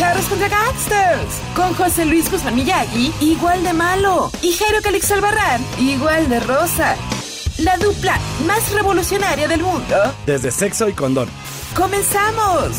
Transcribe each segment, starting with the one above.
Charros contra Gangsters. Con José Luis Guzmán Miyagi, igual de malo. Y Jairo Calix Albarrán, igual de rosa. La dupla más revolucionaria del mundo. Desde sexo y condón. ¡Comenzamos!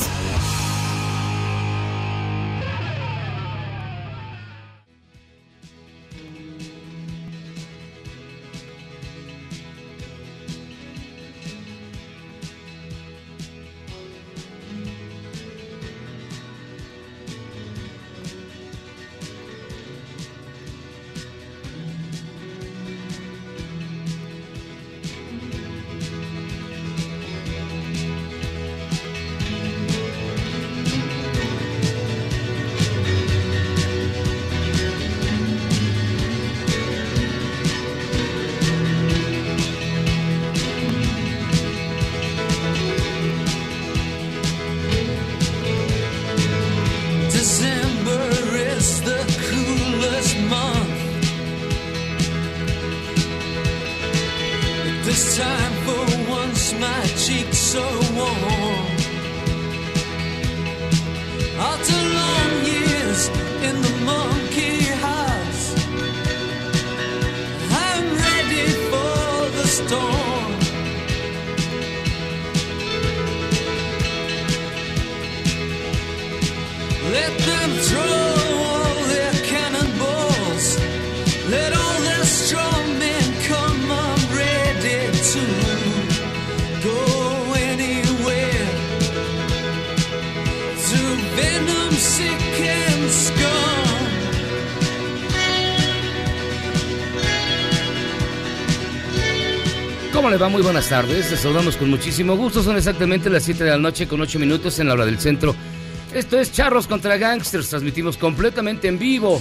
Muy buenas tardes. Les saludamos con muchísimo gusto. Son exactamente las 7 de la noche con 8 minutos en la hora del centro. Esto es Charros contra Gangsters. Transmitimos completamente en vivo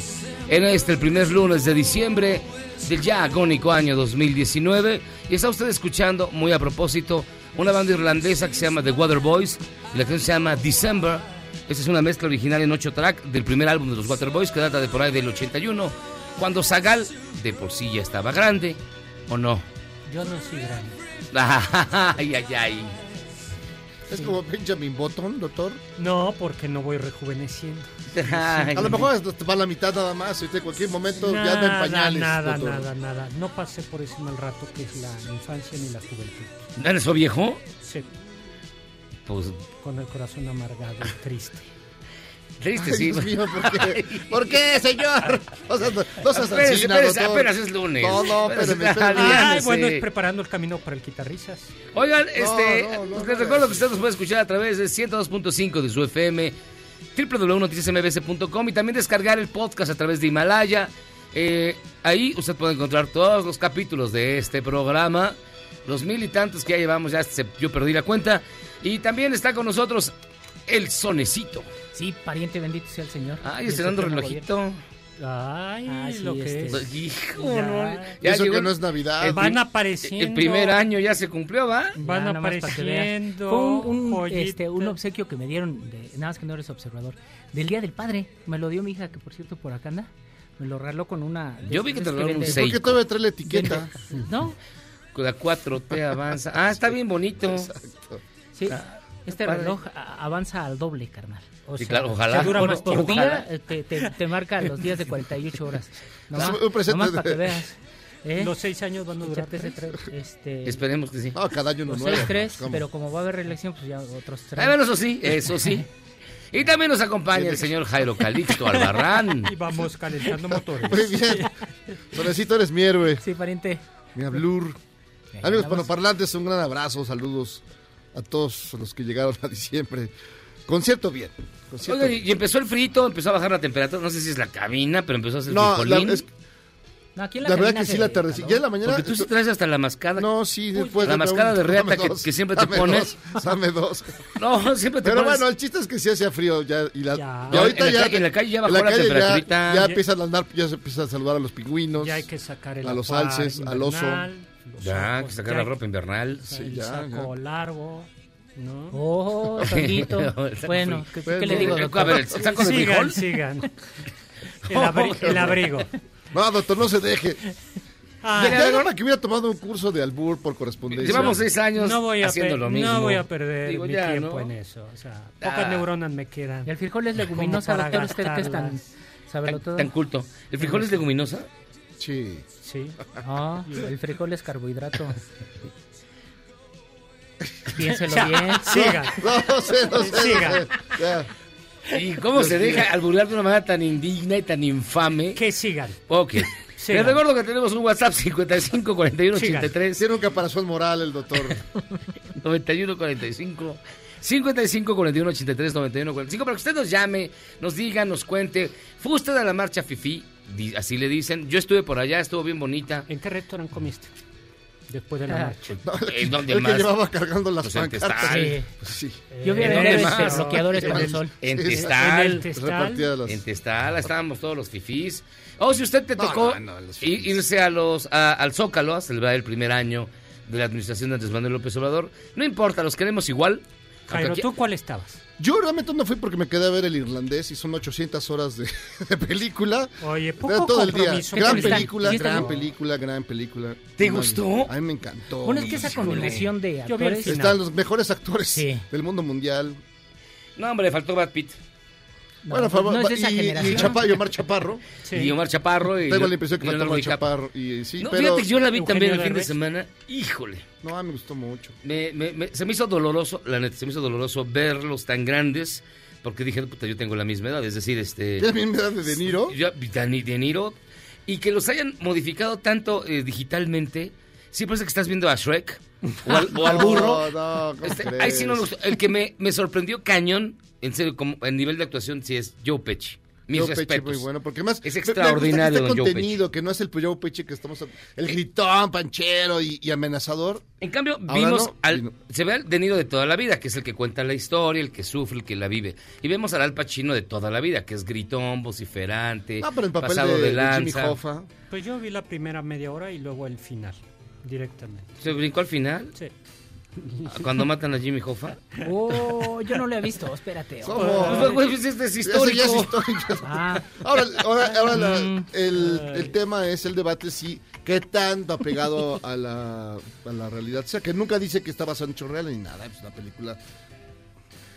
en este, el primer lunes de diciembre del ya agónico año 2019. Y está usted escuchando, muy a propósito, una banda irlandesa que se llama The Waterboys. Y la canción se llama December. Esta es una mezcla original en 8 track del primer álbum de los Waterboys que data de por ahí del 81. Cuando Zagal de por sí ya estaba grande, ¿o no? Yo no soy grande. ay, ay, ay. Es como Benjamin Button, doctor. No, porque no voy rejuveneciendo. Ay, A lo mejor te va a la mitad nada más. Ahorita en cualquier momento ya anda en Nada, pañales. nada, doctor. nada, nada. No pasé por ese mal rato que es la infancia ni la juventud. ¿No eres so viejo? Sí, Pues con el corazón amargado y triste. Triste, Ay, sí. Dios mío, ¿por qué? ¿Por qué, señor? No no seas así, doctor. apenas es lunes. No, no, espérame, espérame. Ay, bueno, es preparando el camino para el guitarrizas. Oigan, este, no, les recuerdo que usted nos puede escuchar a través de 102.5 de su FM, www.noticiasmbs.com y también descargar el podcast a través de Himalaya. Eh, ahí usted puede encontrar todos los capítulos de este programa, los mil y tantos que ya llevamos, ya se, yo perdí la cuenta. Y también está con nosotros el sonecito. Sí, pariente bendito sea el Señor. Ay, Y el estrenando Supremo relojito. Ay, Ah, sí, lo que este- es. Hijo, Ya. no, Y eso llegó que no es Navidad. el Van apareciendo. El primer año ya se cumplió, ¿va? Van Ya, apareciendo. Fue un, este, un obsequio que me dieron, de- nada más que no eres observador, del Día del Padre. Me lo dio mi hija, que por cierto por acá anda. Me lo regaló con una... Yo vi que te regalaron un seis. ¿Por qué todavía trae la etiqueta? ¿No? Con la 4T avanza. Ah, está bien bonito. Sí. Ah, Este padre. reloj avanza al doble, carnal. O Sí, sea, claro, ojalá. te dura Bueno, más por ojalá. día, te, te, te marca los días de 48 horas. Nomás, un presente nomás de- para que veas. ¿eh? Los seis años van a durar tres. tre- este, Esperemos que sí. Cada año uno los nuevo. seis, tres, ¿Cómo? pero como va a haber reelección, pues ya otros tres. Ah, bueno, eso sí, eso sí. Y también nos acompaña el señor Jairo Calixto Albarrán. Y vamos calentando motores. Muy bien. Sonecito, eres mi héroe. Sí, pariente. Mi Blur. Amigos panoparlantes, un gran abrazo, saludos a todos los que llegaron a diciembre. Concierto bien. Concierto Oiga, y y empezó el frito, empezó a bajar la temperatura. No sé si es la cabina, pero empezó a hacer No, la, es- No, aquí en la verdad que sí la tardecilla. Ya en la mañana. Porque tú sí traes hasta la mascada. No, sí, después. la mascada un- de reata que, que siempre te dame pones. dos, dame dos. No, siempre te Pero pones. bueno, el chiste es que sí hacía frío ya. Y, la, Ya. y ahorita En la ya. en la calle ya bajó la calle ya-. Ya, empiezan a andar, ya se empieza a saludar a los pingüinos. Ya hay que sacar el A los alces, al oso. Los Ya, que sacar la ropa invernal. Sí, el ya, saco ya. largo, ¿no? Oh, saco bueno. ¿qué, qué le digo, A doctor? ver, el saco de sigan, frijol. sigan. El, abri- el abrigo. No, doctor, no se deje. Ah, ya, ya para que hubiera tomado un curso de albur por correspondencia. Llevamos seis años no voy a haciendo lo mismo. No voy a perder Digo, mi ya, tiempo ¿no? en eso. O sea, pocas Ah. neuronas me quedan. Y el frijol es leguminosa, doctor, usted que es tan... gastarlas. ¿Sábelo Tan, todo? tan culto. ¿El frijol es leguminosa? Sí. Sí. Ah, el frijol es carbohidrato. Piénselo Ya, bien. Sigan. No, no sé, no sé. no Siga. sé. Ya. ¿Y cómo se deja albular de una manera tan indigna y tan infame? Que sigan. Ok. Sigan. Les recuerdo que tenemos un WhatsApp 55 41 Sigan. 83 Tiene un caparazón moral el doctor. 91 45 55 41 83 91 45 para que usted nos llame, nos diga, nos cuente. ¿Fue usted a la marcha Fifi? Así le dicen. Yo estuve por allá, estuvo bien bonita. ¿En qué restaurante comiste? Después de la Ah. marcha. No, ¿En dónde el que más? llevaba cargando las Pues en pancartas. Sí. Sí. Yo voy a bloqueadores para el sol. En En Testal. el. En Testal, estábamos todos los fifís. O si usted te No, tocó no, no, irse a los, a- al Zócalo a celebrar el primer año de la administración de Andrés Manuel López Obrador, no importa, los queremos igual. Jairo, aquí- ¿tú cuál estabas? Yo realmente no fui porque me quedé a ver el irlandés y son 800 horas de, de película. Oye, poco todo el día. Gran película, ¿Sí está gran bien? película, gran película. ¿Te gustó? A mí me encantó. Bueno, es que esa combinación de actores... Están los mejores actores Sí. del mundo mundial. No, hombre, le faltó Brad Pitt. No, bueno, fue- no es esa y, y generación. Chaparro, y Omar Chaparro. Sí. Y Omar Chaparro. Y Tengo la impresión que Omar. Chaparro. Y, sí, No, pero... fíjate que yo la vi Eugenio también el fin de semana. Híjole. No, me gustó mucho. Me, me- me- se me hizo doloroso, la neta, se me hizo doloroso verlos tan grandes. Porque dije, puta, yo tengo la misma edad. Es decir, este. ¿Ya me da de De Niro? Ya, Dani- De Niro. Y que los hayan modificado tanto eh, digitalmente. Sí, parece que estás viendo a Shrek. O al, o al burro. No, no, ¿cómo Este, crees? ahí sí no me gustó. El que me, me sorprendió cañón, en serio, como en nivel de actuación, sí es Joe Pesci. Mis Joe Pesci muy bueno, porque más Es me- me gusta extraordinario, este Joe contenido, que no es el Joe Pesci que estamos el gritón, panchero y, y amenazador. En cambio, Ahora vimos no, al. vino. Se ve al De Niro de toda la vida, que es el que cuenta la historia, el que sufre, el que la vive. Y vemos al Al Pacino de toda la vida, que es gritón, vociferante, Ah, pero el papel pasado de, de, de Jimmy lanza. Hoffa. Pues yo vi la primera media hora y luego el final, directamente. ¿Se brincó al final? Sí. Cuando matan a Jimmy Hoffa. Oh, yo no lo he visto, espérate. ¿Cómo? Pues, güey, pues, este es Ese histórico. ya es histórico. Ah, Ahora, ahora, ahora la- Mm. el, el tema es el debate si qué tanto apegado a la, a la realidad. O sea, que nunca dice que está basado en reales ni nada. Es una película.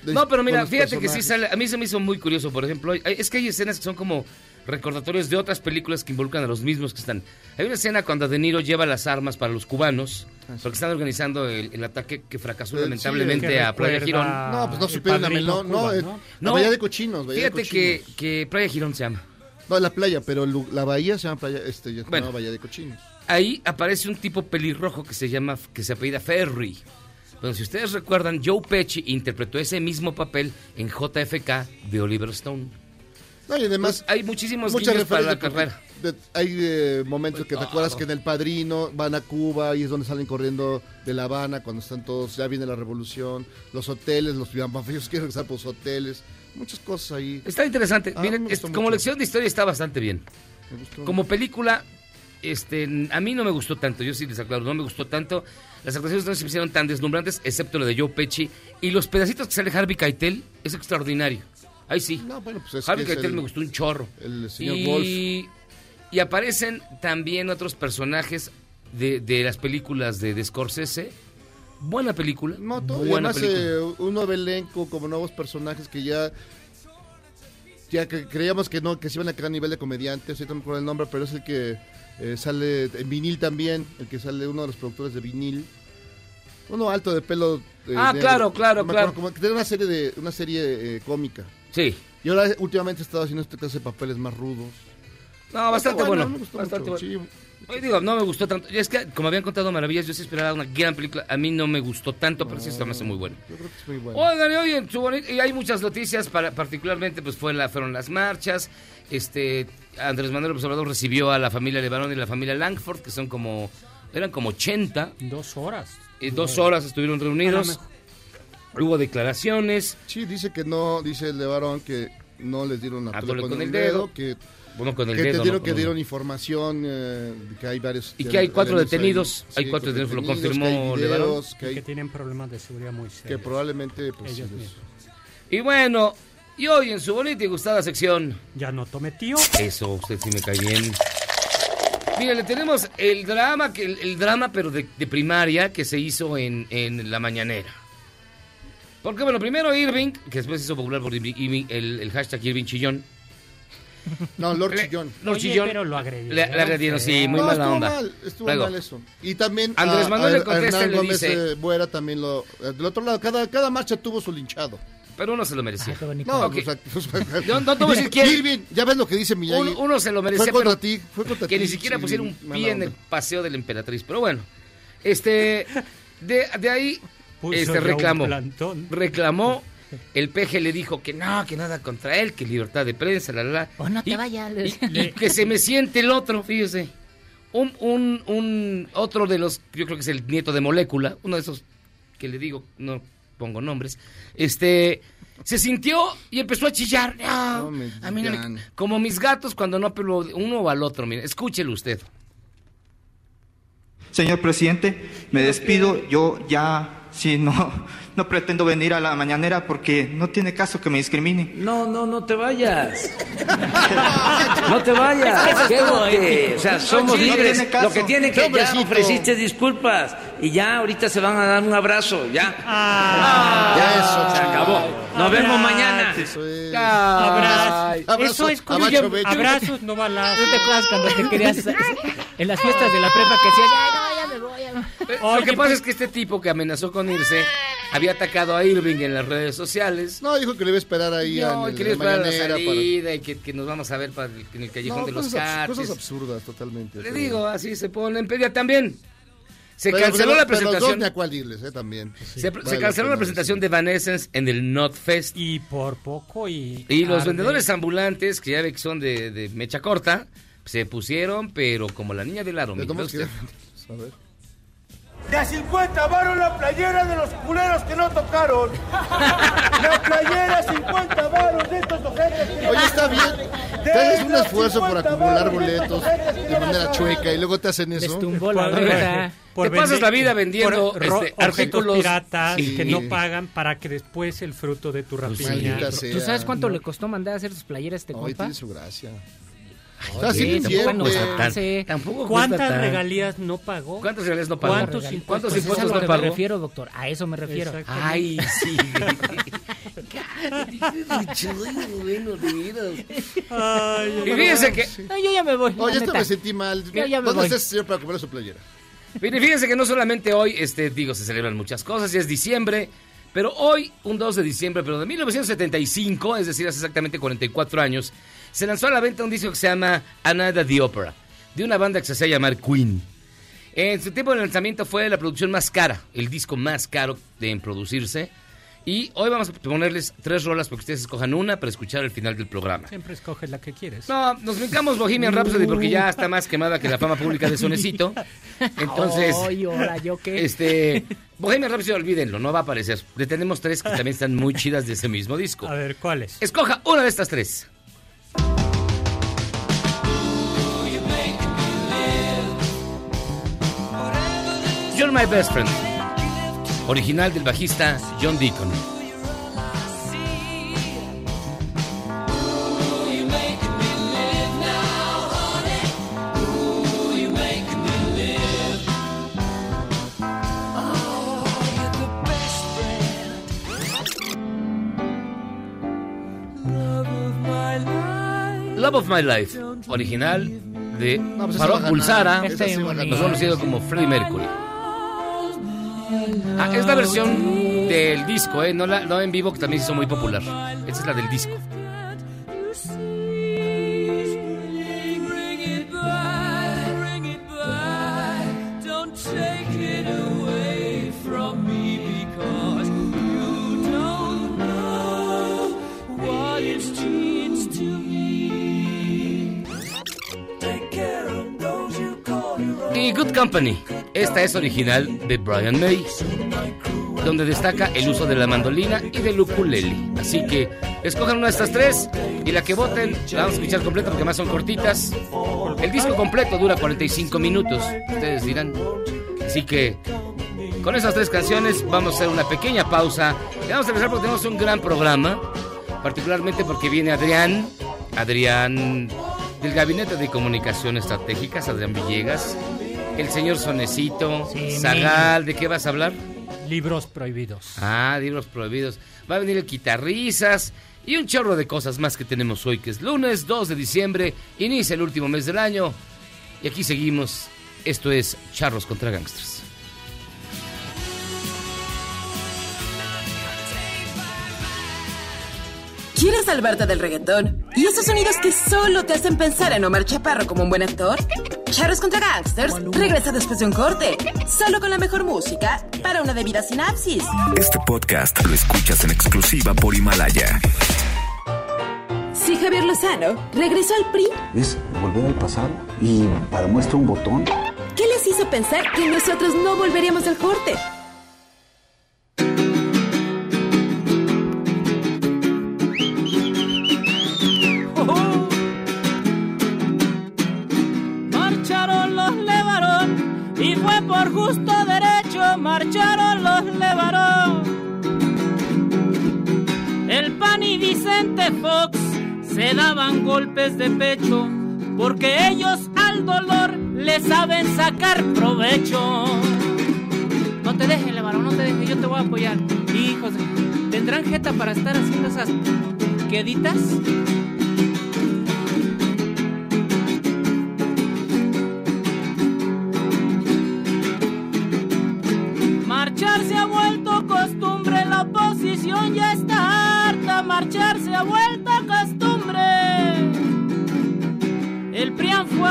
No, pero mira, fíjate que sí sale. A mí se me hizo muy curioso, por ejemplo. hay- Es que hay escenas que son como recordatorios de otras películas que involucran a los mismos que están. Hay una escena cuando De Niro lleva las armas para los cubanos, Ah, porque están organizando el, el ataque que fracasó El- lamentablemente que a Playa Girón. No, pues no supieron la Padrino melón. No, Cuba, eh, ¿no? la bahía de cochinos. bahía Fíjate que, cochinos. que Playa Girón se llama. No, la playa, pero la bahía se llama playa, este, Bueno. bahía de cochinos. Ahí aparece un tipo pelirrojo que se llama, que se apellida Ferry. Bueno, si ustedes recuerdan, Joe Pesci interpretó ese mismo papel en JFK de Oliver Stone. No, y además, Pues hay muchísimos muchas para la carrera. de- hay eh, momentos que te acuerdas que en El Padrino van a Cuba y es donde salen corriendo de La Habana cuando están todos, ya viene la revolución, los hoteles, los ellos quieren regresar por los hoteles, muchas cosas ahí. Está interesante. Ah, Miren, es- como mucho. lección de historia está bastante bien. Como película, este, a mí no me gustó tanto. Yo sí les aclaro, no me gustó tanto. Las actuaciones no se me hicieron tan deslumbrantes, excepto lo de Joe Pesci. Y los pedacitos que sale Harvey Keitel es extraordinario. Ahí sí. No, bueno, pues es Harvey que es Keitel el- me gustó un chorro. el señor y, y aparecen también otros personajes de, de las películas de, de Scorsese. Buena película. No, buena además película. eh, un nuevo elenco, como nuevos personajes que ya ya que creíamos que no, que se iban a quedar a nivel de comediantes, ahorita no me acuerdo el nombre, pero es el que eh, sale en vinil también, el que sale uno de los productores de vinil. Uno alto de pelo. eh, Ah, claro, claro, No claro. cómo- que tiene una serie de una serie eh, cómica. Sí. Y ahora últimamente he estado haciendo este clase de papeles más rudos. No, bastante Está bueno. me gustó bastante mucho, bueno. sí. Hoy digo, no me gustó tanto. Es que, como habían contado maravillas, yo sí esperaba una gran película. A mí no me gustó tanto, pero sí se me hace muy bueno. Yo creo que es muy bueno. Oigan, y oye, y hay muchas noticias, para, particularmente pues fue la, fueron las marchas. Este Andrés Manuel López Obrador recibió a la familia Levarón y la familia Langford, que son como, eran como 80. Dos horas. Y dos horas estuvieron reunidos. Hubo declaraciones. Sí, dice que no, dice el de Varón que no les dieron a A tole tole con, con el dedo, dedo. que, Bueno, con el que dedo. entendieron ¿no? que dieron información, eh, que hay varios... Y que hay cuatro ahí. detenidos, hay cuatro detenidos, lo confirmó que hay Levarón. videos, que, Que, hay, que tienen problemas de seguridad muy que serios. probablemente... Pues, Ellos. Y bueno, y hoy en su bonita y gustada sección. Ya no tome tío. Eso, usted sí me cae bien. Mire, le tenemos el drama, que el, el drama pero de, de primaria que se hizo en, en la mañanera. Porque bueno, primero Irving, que después se hizo popular por Irving- Irving- el, el hashtag Irving Chillón. No, Lord Le- Chillón. Lord Oye, Chillón. pero lo agredieron. Le, le agredieron, sí, muy no, mala estuvo onda. mal, estuvo Luego, mal eso. Y también Andrés a- Manuel a- le contesta a y Hernán le Gómez dice- eh, Buera también lo... eh, Del otro lado, cada, cada marcha tuvo su linchado. Pero uno se lo merecía. Ay. No, Ok. pues, pues, no te voy a decir quién. Irving, ya ves lo que dice Miyagi. Uno, uno se lo merecía, Fue contra ti, fue contra que ni siquiera sí, pusieron un pie en el paseo de la emperatriz. Pero bueno, este, de, de ahí, Puso este reclamó. plantón. Reclamó. El peje le dijo que no, que nada contra él, que libertad de prensa, la, la, la. O no te Y- vayas. y que se me siente el otro, fíjese. Un, un, un, otro de los, yo creo que es el nieto de Molécula, uno de esos que le digo, no pongo nombres, este, se sintió y empezó a chillar. No, No me a mí no me- digan. como mis gatos cuando no pelo uno o al otro, mire, escúchelo usted. Señor presidente, me despido. Yo ya, sí, no, no pretendo venir a la mañanera porque no tiene caso que me discriminen. No, no, no te vayas. No te vayas. Quédate. O sea, somos No libres. tiene caso. Lo que tiene que ya ofreciste disculpas y ya ahorita se van a dar un abrazo. Ya. Ya eso, Se acabó. Nos vemos mañana. Eso es. Abrazos. Abrazo Eso es como abrazos, no ¿No balazos. te acuerdas cuando te querías en las fiestas de la prepa que decías, ya, no, ya me voy? ya me voy"? Eh, Lo que pasa pues- es que este tipo que amenazó con irse había atacado a Irving en las redes sociales. No, dijo que le iba a esperar ahí No, a y quería la esperar a la para... salida y que, que nos vamos a ver para el- en el callejón No, de los cates. cosas absurdas totalmente. Le pero- digo, así se ponen. Pero ya también. Se Pero- canceló pero- la pero dos presentación. ni a cuál irles, eh, también. se, se Vale canceló la la presentación de Vanessens en el Notfest. Y por poco y... Y los arde. vendedores ambulantes, que ya ve que son de, de mecha corta, se pusieron, pero como la niña del aro. Le que- A ver. De a 50 varos la playera de los culeros que no tocaron. La playera 50 varos de estos ojetes. que- Oye, está bien. Te haces un esfuerzo por 50 acumular boletos de manera chueca y luego te hacen eso. Destumbó la Por- rueda. por Te pasas la vida vendiendo, por este, objetos artículos- piratas Sí. que no pagan para que después el fruto de tu rapiña. Sea. ¿Tú sabes cuánto le costó mandar a hacer sus playeras a este Ay, compa? tiene su gracia. Sea, sí tampoco tan- Sí. tampoco ¿Cuántas tan- regalías no pagó? ¿Cuántas regalías no pagó? ¿Cuántos impuestos? ¿Cuántos Pues impuestos no pagó? me refiero, doctor. A eso me refiero. Ay, sí. bueno, de veras. Ay, Y fíjense que, No, yo ya me voy. Oye, esto me sentí mal. Yo ya me ¿Dónde está ese señor para comer su playera? mire, fíjense que no solamente hoy, este, digo, se celebran muchas cosas, ya es diciembre, pero hoy, un 2 de diciembre, pero de 1975, es decir, hace exactamente 44 años, se lanzó a la venta un disco que se llama Another the Opera, de una banda que se hacía llamar Queen. En su tiempo de lanzamiento fue la producción más cara, el disco más caro de en producirse. Y hoy vamos a ponerles tres rolas porque ustedes escojan una para escuchar el final del programa. Siempre escoges la que quieres. No, nos brincamos Bohemian Rhapsody porque ya está más quemada que la fama pública de Sonecito. Entonces, Ay, ahora, ¿yo qué? este, Bohemian Rhapsody, olvídenlo, no va a aparecer. Le tenemos tres que también están muy chidas de ese mismo disco. A ver, ¿cuáles? Escoja una de estas tres. You're My Best Friend. Original del bajista John Deacon. Love of My Life. Original de pues. Esa sí baja Nos nada. conocido como Freddie Mercury. Ah, es la versión del disco, ¿eh? No, la, no en vivo, que también se hizo muy popular. Esta es la del disco. Y Good Company. Esta es original de Brian May, donde destaca el uso de la mandolina y del ukulele. Así que escojan una de estas tres y la que voten la vamos a escuchar completa porque más son cortitas. El disco completo dura 45 minutos, ustedes dirán. Así que con esas tres canciones vamos a hacer una pequeña pausa. Y vamos a empezar porque tenemos un gran programa, particularmente porque viene Adrián, Adrián del Gabinete de Comunicación Estratégicas, Adrián Villegas, el señor Sonecito, Sí, Zagal, ¿de qué vas a hablar? Libros prohibidos. Ah, libros prohibidos. Va a venir el Guitarrizas y un chorro de cosas más que tenemos hoy, que es lunes 2 de diciembre, inicia el último mes del año. Y aquí seguimos. Esto es Charros contra Gangsters. ¿Quieres salvarte del reggaetón? ¿Y esos sonidos que solo te hacen pensar en Omar Chaparro como un buen actor? Charros contra Gangsters regresa después de un corte, solo con la mejor música para una debida sinapsis. Este podcast lo escuchas en exclusiva por Himalaya. Si Javier Lozano regresó al PRI, Es volver al pasado y para muestra un botón. ¿qué les hizo pensar que nosotros no volveríamos al corte? Por justo derecho, marcharon los levarón. El PAN y Vicente Fox se daban golpes de pecho porque ellos al dolor le saben sacar provecho. No te dejes, levarón, no te dejes, yo te voy a apoyar. Hijos, ¿tendrán jeta para estar haciendo esas queditas?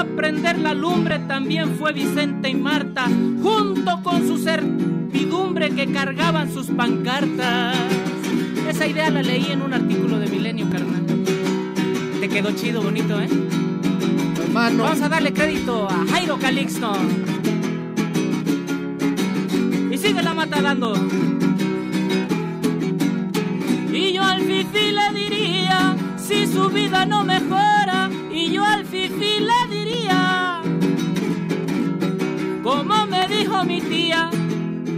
A prender la lumbre, también fue Vicente y Marta, junto con su servidumbre que cargaban sus pancartas. Esa idea la leí en un artículo de Milenio, carnal. Te quedó chido, bonito, ¿eh? Hermano. Vamos a darle crédito a Jairo Calixto. Y sigue la mata dando. Y yo al fifi le diría, si su vida no mejora, y yo al fifi le diría, mi tía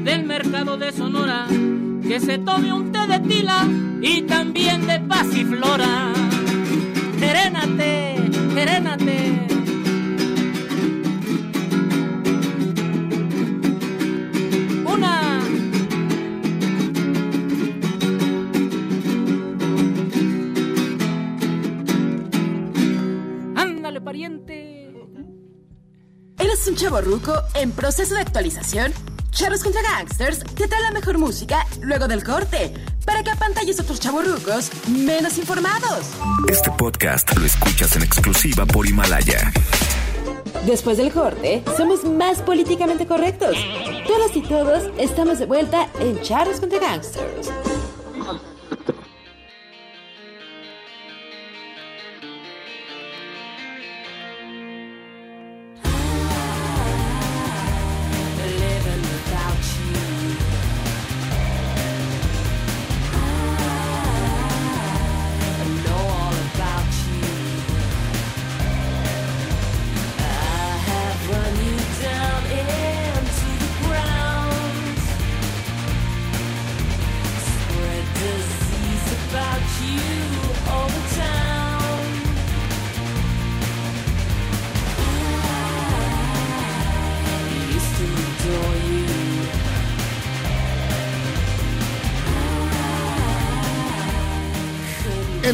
del mercado de Sonora, que se tome un té de tila y también de pasiflora. Serénate, serénate. Un chavo ruco en proceso de actualización? Charros contra Gangsters te trae la mejor música luego del corte para que apantalles a otros chavorrucos menos informados. Este podcast lo escuchas en exclusiva por Himalaya. Después del corte, somos más políticamente correctos. Todas y todos estamos de vuelta en Charros contra Gangsters.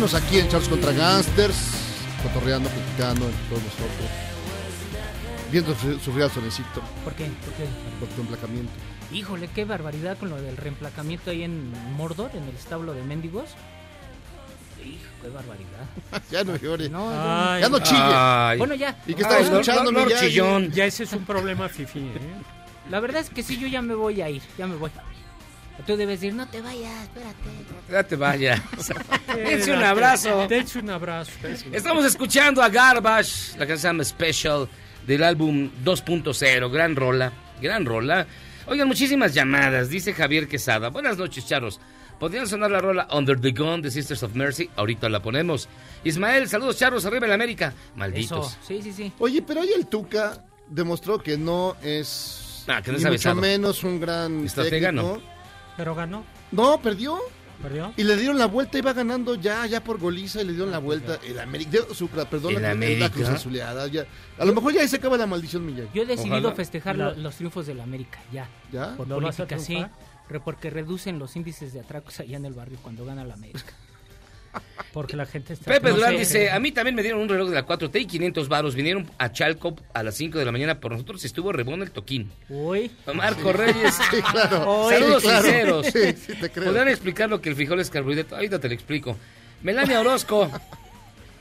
Enos aquí en Charles contra Gangsters, cotorreando, platicando entre todos nosotros. Viendo su- sufrir al sonecito ¿Por qué? ¿Por qué? por tu emplacamiento. Híjole, qué barbaridad con lo del reemplacamiento ahí en Mordor, en el establo de mendigos. Hijo, qué barbaridad. ya no llore. No, ya no chille. Ay. Bueno, ya. Y que estaba escuchando no, no, ya, chillón. Ya ese es un problema fifi, ¿eh? La verdad es que sí, yo ya me voy a ir, ya me voy. Tú debes decir, no te vayas, espérate. Ya te vayas. Dense un abrazo. Dense un abrazo. Estamos escuchando a Garbage, la canción se llama Special del álbum 2.0. Gran rola, gran rola. Oigan, muchísimas llamadas, dice Javier Quesada. Buenas noches, charros. ¿Podrían sonar la rola Under the Gun de Sisters of Mercy? Ahorita la ponemos. Ismael, saludos, charros, arriba en América. Malditos. Eso, sí, sí, sí. Oye, pero hoy el Tuca demostró que no es. Ah, que no es mucho menos un gran. Estratega, técnico. no. Pero ganó. No, perdió. ¿Perdió? Y le dieron la vuelta, iba ganando ya, ya por goliza y le dieron la vuelta. El América, su, perdón, El la, América. la Cruz Azuleada, ya. A lo mejor ya ahí se acaba la maldición, Miyagi. Yo he decidido Ojalá. festejar La- los triunfos de la América, ya. ¿Ya? Por ¿Lo política, sí. Porque reducen los índices de atracos allá en el barrio cuando gana la América. Porque la gente está... Pepe No Durán sé. dice, a mí también me dieron un reloj de la 4T y 500 varos. Vinieron a Chalco a las 5 de la mañana por nosotros y estuvo rebón el toquín. Uy. Marco Reyes. Sí, claro. Saludos Sí, claro. sinceros. Sí, sí, te creo. ¿Podrían explicar lo que el frijol es carbohidrato? Ahorita te lo explico. Melania Orozco.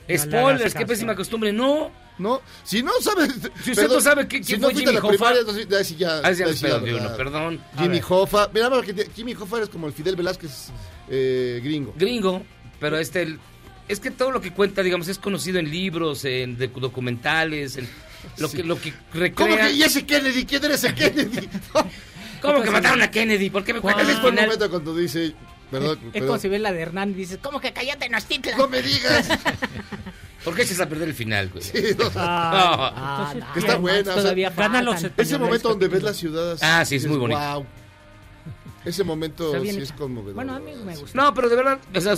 le Spoilers, qué pésima costumbre. No. No, si no sabes. Si usted no sabe si quién no fue Jimmy la Hoffa. primaria, entonces ya ya. Ah, ya ya perdí uno, perdón. Jimmy. Hoffa. Mira, Jimmy Hoffa es como el Fidel Velázquez eh, gringo. Gringo, pero este... el- es que todo lo que cuenta, digamos, es conocido en libros, en de- documentales, en lo que lo que recrea. ¿Cómo que? ¿Y ese Kennedy? ¿Quién era ese Kennedy? ¿Cómo que mataron a Kennedy? ¿Por qué me cuentas ¿Cuál el es momento cuando dice. Perdón, Es como si ves la de Hernán y dices, ¿cómo que cállate, Nostitla? No me digas. ¿Por qué echas a perder el final, güey? Sí, no, Ah, no, que está buena. o sea, todavía Gana los ese momento donde ves la ciudad. así, Ah, sí, es muy bonito. "Guau". Ese momento sí es conmovedor. Bueno, a mí me gusta. No, pero de verdad, o sea,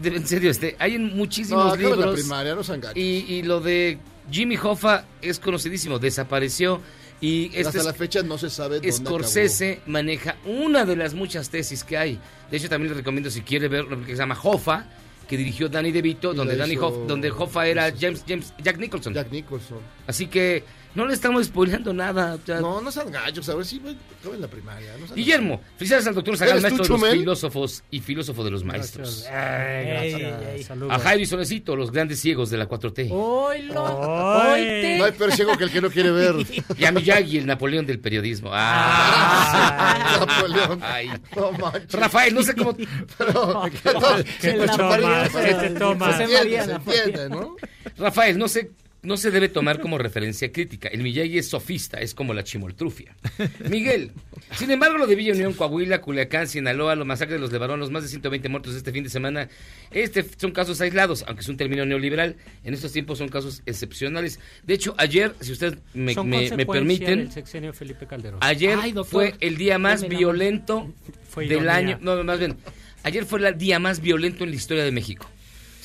de- en serio, este, hay en muchísimos No, acaba la libros. primaria, y, y lo de Jimmy Hoffa es conocidísimo, desapareció. Y este Hasta es- la fecha no se sabe dónde Scorsese maneja una de las muchas tesis que hay. De hecho, también le recomiendo si quiere ver lo que se llama Hoffa, que dirigió Danny DeVito, Y donde Danny hizo- Hoff- donde Hoffa era James, James, Jack Nicholson. Jack Nicholson. Así que no le estamos spoileando nada. o sea, No, no sean gachos. A ver si güey, acaba en la primaria. No Guillermo, felicidades al doctor Zagal, ¿Eres tú, maestro de los filósofos y filósofo de los maestros. Ay, gracias. A Jairo y Solecito, los grandes ciegos de la 4T. Hoy lo. Ay. No hay peor ciego que el que no quiere ver. Y a Miyagi, el Napoleón del periodismo. Ah. Napoleón. Ay. No manches. Rafael, no sé cómo. Pero, ¿Qué tomas? ¿Qué entiende, ¿no? Rafael, no sé. No se debe tomar como referencia crítica. El Miyagi es sofista, es como la chimoltrufia. Miguel, sin embargo, lo de Villa Unión, Coahuila, Culiacán, Sinaloa, los masacres de los Levarón, los más de 120 muertos este fin de semana, este son casos aislados, aunque es un término neoliberal. En estos tiempos son casos excepcionales. De hecho, ayer, si ustedes me, me- permiten, del sexenio de Felipe Calderón. Ayer Ay, doctor, fue el día más violento Fue del año. No, más bien. Ayer fue el día más violento en la historia de México.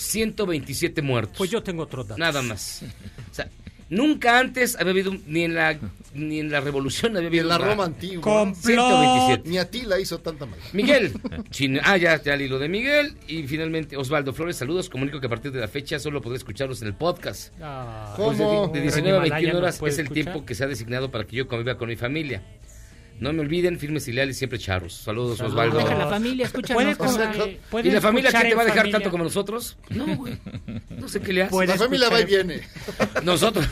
127 muertos. Pues yo tengo otros datos. Nada más. O sea, nunca antes había habido, ni en la ni en la revolución había habido en la Roma antigua. Complot. 127. Ni a ti la hizo tanta maldad. Miguel, ah, ya, ya hilo de Miguel. Y finalmente, Osvaldo Flores, saludos. Comunico que a partir de la fecha solo podré escucharlos en el podcast. Ah, ¿Cómo? Pues de, de Pero en 19 a Himalaya 21 no horas es el escuchar. tiempo que se ha designado para que yo conviva con mi familia. No me olviden, firmes y leales, siempre charros. Saludos, Saludos. Osvaldo. Deja la familia, escúchanos. ¿Puede, con- Osvaldo. eh, puede ¿Y la familia que te va a dejar familia? tanto como nosotros? No, güey. No sé qué le hace. Puede La familia va y viene. Nosotros.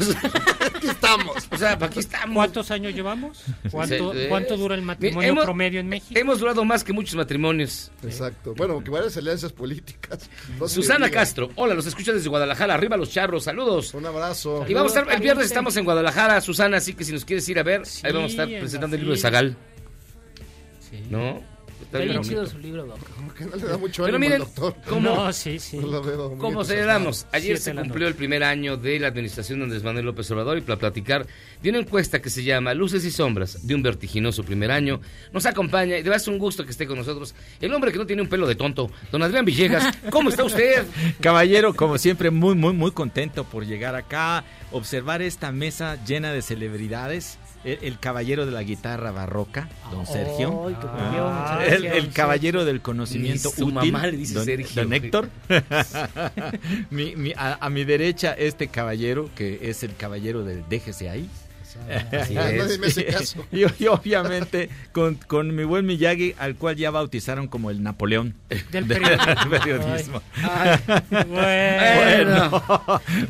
Aquí estamos. O sea, aquí estamos. ¿Cuántos años llevamos? ¿Cuánto, cuánto dura el matrimonio hemos- promedio en México? Hemos durado más que muchos matrimonios. Exacto. Bueno, que varias alianzas políticas. No Susana. Castro, hola, los escucho desde Guadalajara, arriba los charros, saludos. Un abrazo. Y vamos a estar, el viernes estamos en Guadalajara, Susana, así que si nos quieres ir a ver, ahí vamos a estar presentando el libro de fila. Zagal, Sí. ¿no? Está bien bonito. chido su libro, Doc. Como que no le da mucho Pero ánimo miren, al doctor. ¿cómo, No, sí, sí. No lo veo muy ¿Cómo celebramos? Ayer Siete se la cumplió el primer año de la administración de Andrés Manuel López Obrador y para platicar de una encuesta que se llama Luces y Sombras de un vertiginoso primer año. Nos acompaña y de verdad es un gusto que esté con nosotros el hombre que no tiene un pelo de tonto, don Adrián Villegas. ¿Cómo está usted? Caballero, como siempre, muy, muy, muy contento por llegar acá, observar esta mesa llena de celebridades. El, el caballero de la guitarra barroca, don Sergio. Ay, Ah, muchas el, caballero del conocimiento su útil, mamá le dice don, Sergio. don Héctor. Mi- mi- a, a mi derecha, este caballero, que es el caballero del déjese ahí. Así Ah, es. nadie me hace caso. Y, y obviamente con, con mi buen Miyagi, al cual ya bautizaron como el Napoleón Del del periodismo. Bueno,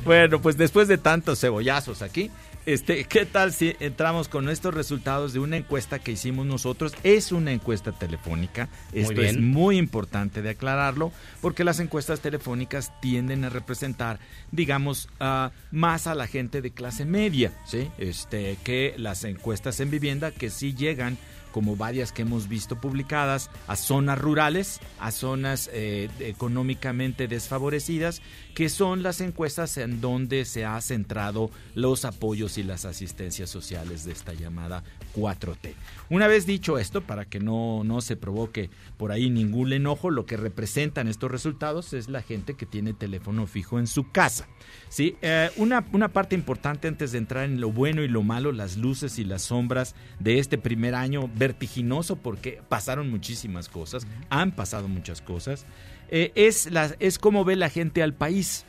bueno, pues después de tantos cebollazos aquí, Este, ¿qué tal si entramos con estos resultados de una encuesta que hicimos nosotros? Es una encuesta telefónica. Muy Esto es muy importante de aclararlo, porque las encuestas telefónicas tienden a representar, digamos, ah, más a la gente de clase media, ¿sí? Este, que las encuestas en vivienda que sí llegan como varias que hemos visto publicadas, a zonas rurales, a zonas eh, económicamente desfavorecidas, que son las encuestas en donde se ha centrado los apoyos y las asistencias sociales de esta llamada 4T. Una vez dicho esto, para que no, no se provoque por ahí ningún enojo, lo que representan estos resultados es la gente que tiene teléfono fijo en su casa. ¿sí? Eh, una, una parte importante antes de entrar en lo bueno y lo malo, las luces y las sombras de este primer año vertiginoso, porque pasaron muchísimas cosas, han pasado muchas cosas, eh, es, la, es cómo ve la gente al país.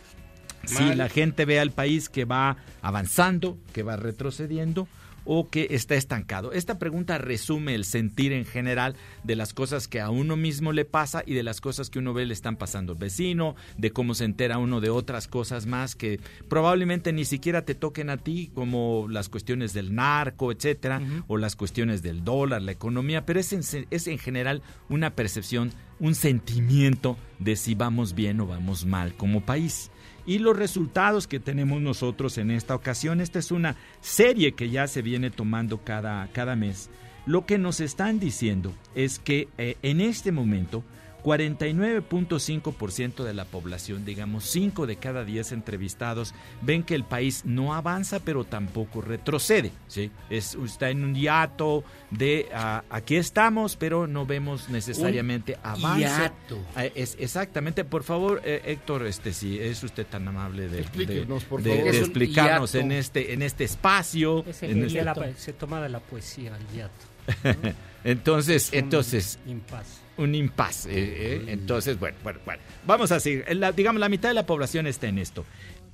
Si la gente ve al país que va avanzando, que va retrocediendo o que está estancado. Esta pregunta resume el sentir en general de las cosas que a uno mismo le pasa y de las cosas que uno ve le están pasando al vecino, de cómo se entera uno de otras cosas más que probablemente ni siquiera te toquen a ti, como las cuestiones del narco, etcétera, o las cuestiones del dólar, la economía, pero es en, es en general una percepción, un sentimiento de si vamos bien o vamos mal como país y los resultados que tenemos nosotros en esta ocasión. Esta es una serie que ya se viene tomando cada, cada mes. Lo que nos están diciendo es que eh, en este momento 49.5% de la población, digamos 5 de cada 10 entrevistados, ven que el país no avanza pero tampoco retrocede. ¿sí? Es, está en un hiato de ah, aquí estamos pero no vemos necesariamente avance. hiato. Ah, es, exactamente, por favor, eh, Héctor, este si es usted tan amable de, Explíquenos, de- por de- favor. de Es explicarnos hiato. en este en este espacio. Ese en que este- la- se toma de la poesía, el hiato. entonces, Es un entonces impasse. un impasse. eh, eh, Entonces, bueno, bueno, bueno. Vamos a seguir. La- digamos, la mitad de la población está en esto.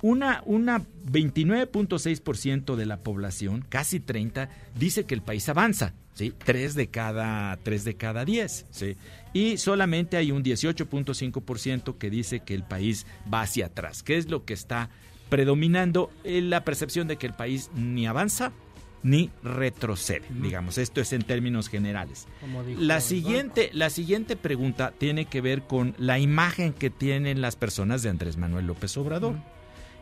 Una, una 29.6% de la población, casi 30, dice que el país avanza. ¿sí? 3 de cada, 3 de cada 10. ¿sí? Y solamente hay un 18.5% que dice que el país va hacia atrás. ¿Qué es lo que está predominando? Eh, La percepción de que el país ni avanza ni retrocede. Digamos, esto es en términos generales. La siguiente, la siguiente pregunta tiene que ver con la imagen que tienen las personas de Andrés Manuel López Obrador.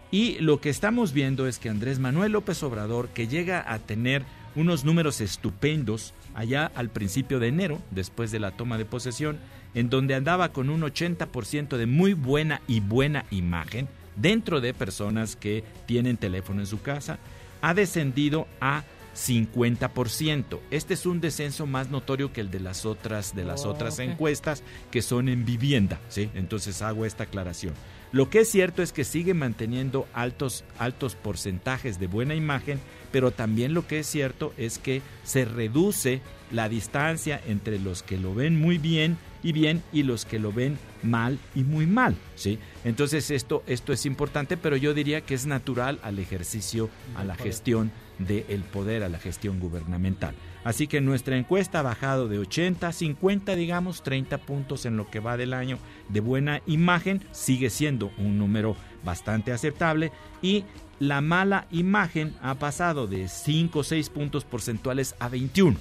Y lo que estamos viendo es que Andrés Manuel López Obrador, que llega a tener unos números estupendos allá al principio de enero, después de la toma de posesión, en donde andaba con un 80% de muy buena y buena imagen dentro de personas que tienen teléfono en su casa, ha descendido a 50%. Este es un descenso más notorio que el de las otras de las Oh, otras encuestas que son en vivienda, ¿sí? Entonces hago esta aclaración. Lo que es cierto es que sigue manteniendo altos altos porcentajes de buena imagen, pero también lo que es cierto es que se reduce la distancia entre los que lo ven muy bien y bien y los que lo ven mal y muy mal, ¿sí? Entonces esto esto es importante, pero yo diría que es natural al ejercicio, a la gestión del poder, a la gestión gubernamental. Así que nuestra encuesta ha bajado de 80 a 50, digamos, 30 puntos en lo que va del año de buena imagen, sigue siendo un número bastante aceptable y la mala imagen ha pasado de 5 o 6 puntos porcentuales a 21.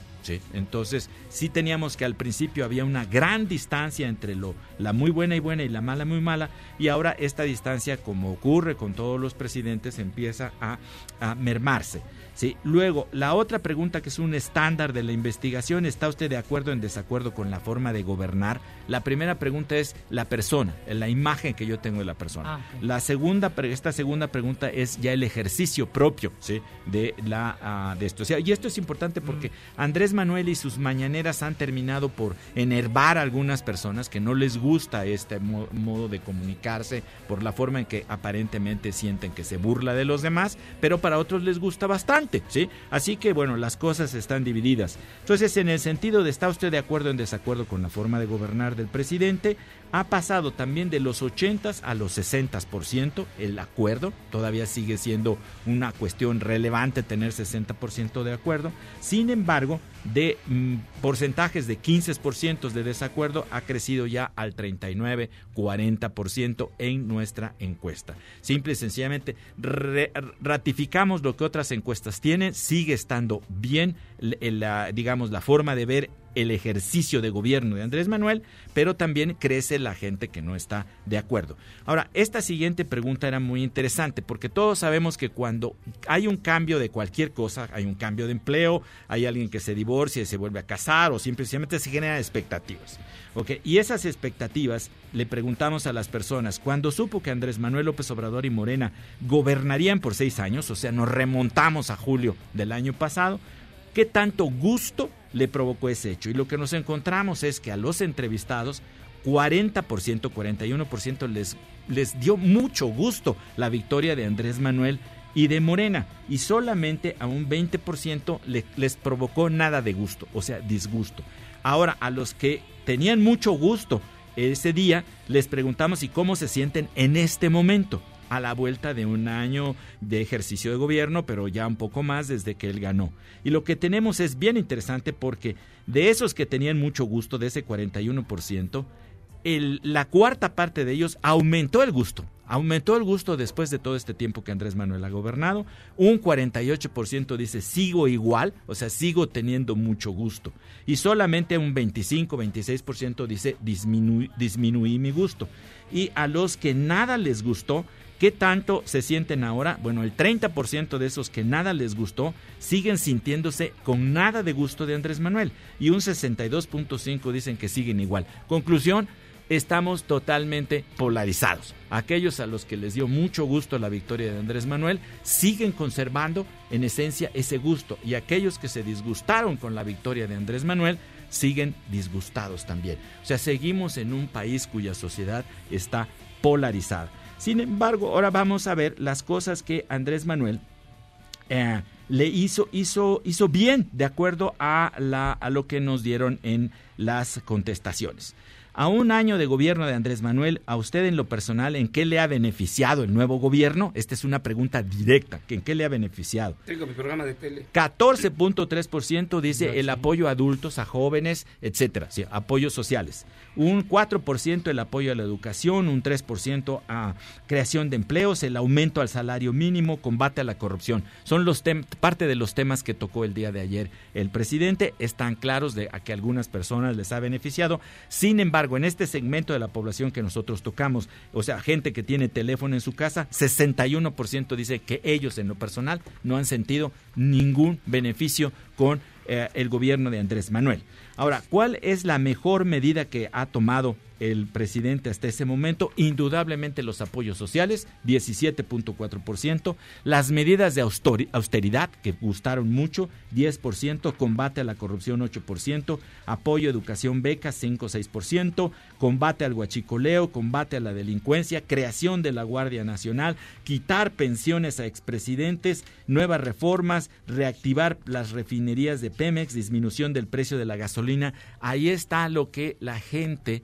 Entonces, sí teníamos que al principio había una gran distancia entre lo, la muy buena y buena y la mala muy mala, y ahora esta distancia, como ocurre con todos los presidentes, empieza a, a mermarse. ¿Sí? Luego, la otra pregunta que es un estándar de la investigación, ¿está usted de acuerdo o en desacuerdo con la forma de gobernar? La primera pregunta es la persona, la imagen que yo tengo de la persona. Ah. La segunda, esta segunda pregunta es ya el ejercicio propio ¿sí? de, la, ah, de esto. O sea, y esto es importante porque Andrés Manuel y sus mañaneras han terminado por enervar a algunas personas que no les gusta este mo- modo de comunicarse por la forma en que aparentemente sienten que se burla de los demás, pero para otros les gusta bastante, ¿sí? Así que bueno, las cosas están divididas. Entonces, en el sentido de está usted de acuerdo o en desacuerdo con la forma de gobernar del presidente, ha pasado también de los 80 a los 60% el acuerdo, todavía sigue siendo una cuestión relevante tener 60% de acuerdo. Sin embargo, de mm, porcentajes de 15% de desacuerdo ha crecido ya al 39, 40% en nuestra encuesta. Simple y sencillamente ratificamos lo que otras encuestas tienen, sigue estando bien digamos, la forma de ver el ejercicio de gobierno de Andrés Manuel, pero también crece la gente que no está de acuerdo. Ahora, esta siguiente pregunta era muy interesante porque todos sabemos que cuando hay un cambio de cualquier cosa, hay un cambio de empleo, hay alguien que se divorcia y se vuelve a casar o simplemente se generan expectativas. ¿ok? Y esas expectativas le preguntamos a las personas, cuando supo que Andrés Manuel López Obrador y Morena gobernarían por seis años, o sea, nos remontamos a julio del año pasado, ¿Qué tanto gusto le provocó ese hecho? Y lo que nos encontramos es que a los entrevistados, 40%, 41% les, les dio mucho gusto la victoria de Andrés Manuel y de Morena. Y solamente a un 20% le- les provocó nada de gusto, o sea, disgusto. Ahora, a los que tenían mucho gusto ese día, les preguntamos y cómo se sienten en este momento a la vuelta de un año de ejercicio de gobierno, pero ya un poco más desde que él ganó. Y lo que tenemos es bien interesante porque de esos que tenían mucho gusto, de ese 41%, el- la cuarta parte de ellos aumentó el gusto. Aumentó el gusto después de todo este tiempo que Andrés Manuel ha gobernado. Un 48% dice sigo igual, o sea, sigo teniendo mucho gusto. Y solamente un 25-26% dice disminu- disminuí mi gusto. Y a los que nada les gustó, ¿Qué tanto se sienten ahora? Bueno, el 30% de esos que nada les gustó siguen sintiéndose con nada de gusto de Andrés Manuel y un 62.5 dicen que siguen igual. Conclusión, estamos totalmente polarizados. Aquellos a los que les dio mucho gusto la victoria de Andrés Manuel siguen conservando en esencia ese gusto y aquellos que se disgustaron con la victoria de Andrés Manuel siguen disgustados también. O sea, seguimos en un país cuya sociedad está polarizada. Sin embargo, ahora vamos a ver las cosas que Andrés Manuel eh, le hizo, hizo, hizo bien de acuerdo a, lo que nos dieron en las contestaciones. A un año de gobierno de Andrés Manuel, a usted en lo personal, ¿en qué le ha beneficiado el nuevo gobierno? Esta es una pregunta directa. ¿En qué le ha beneficiado? Tengo mi programa de tele. 14.3% dice el apoyo a adultos, a jóvenes, etcétera, sí, apoyos sociales. Un 4% el apoyo a la educación, un 3% a creación de empleos, el aumento al salario mínimo, combate a la corrupción. Son los parte de los temas que tocó el día de ayer el presidente. Están claros de a que algunas personas les ha beneficiado. Sin embargo, en este segmento de la población que nosotros tocamos, o sea, gente que tiene teléfono en su casa, 61% dice que ellos en lo personal no han sentido ningún beneficio con eh, el gobierno de Andrés Manuel. Ahora, ¿cuál es la mejor medida que ha tomado el presidente hasta ese momento? Indudablemente los apoyos sociales, 17.4%, las medidas de austeridad, que gustaron mucho, 10%, combate a la corrupción, 8%, apoyo a educación, becas, 5-6%, combate al huachicoleo, combate a la delincuencia, creación de la Guardia Nacional, quitar pensiones a expresidentes, nuevas reformas, reactivar las refinerías de Pemex, disminución del precio de la gasolina. Ahí está lo que la gente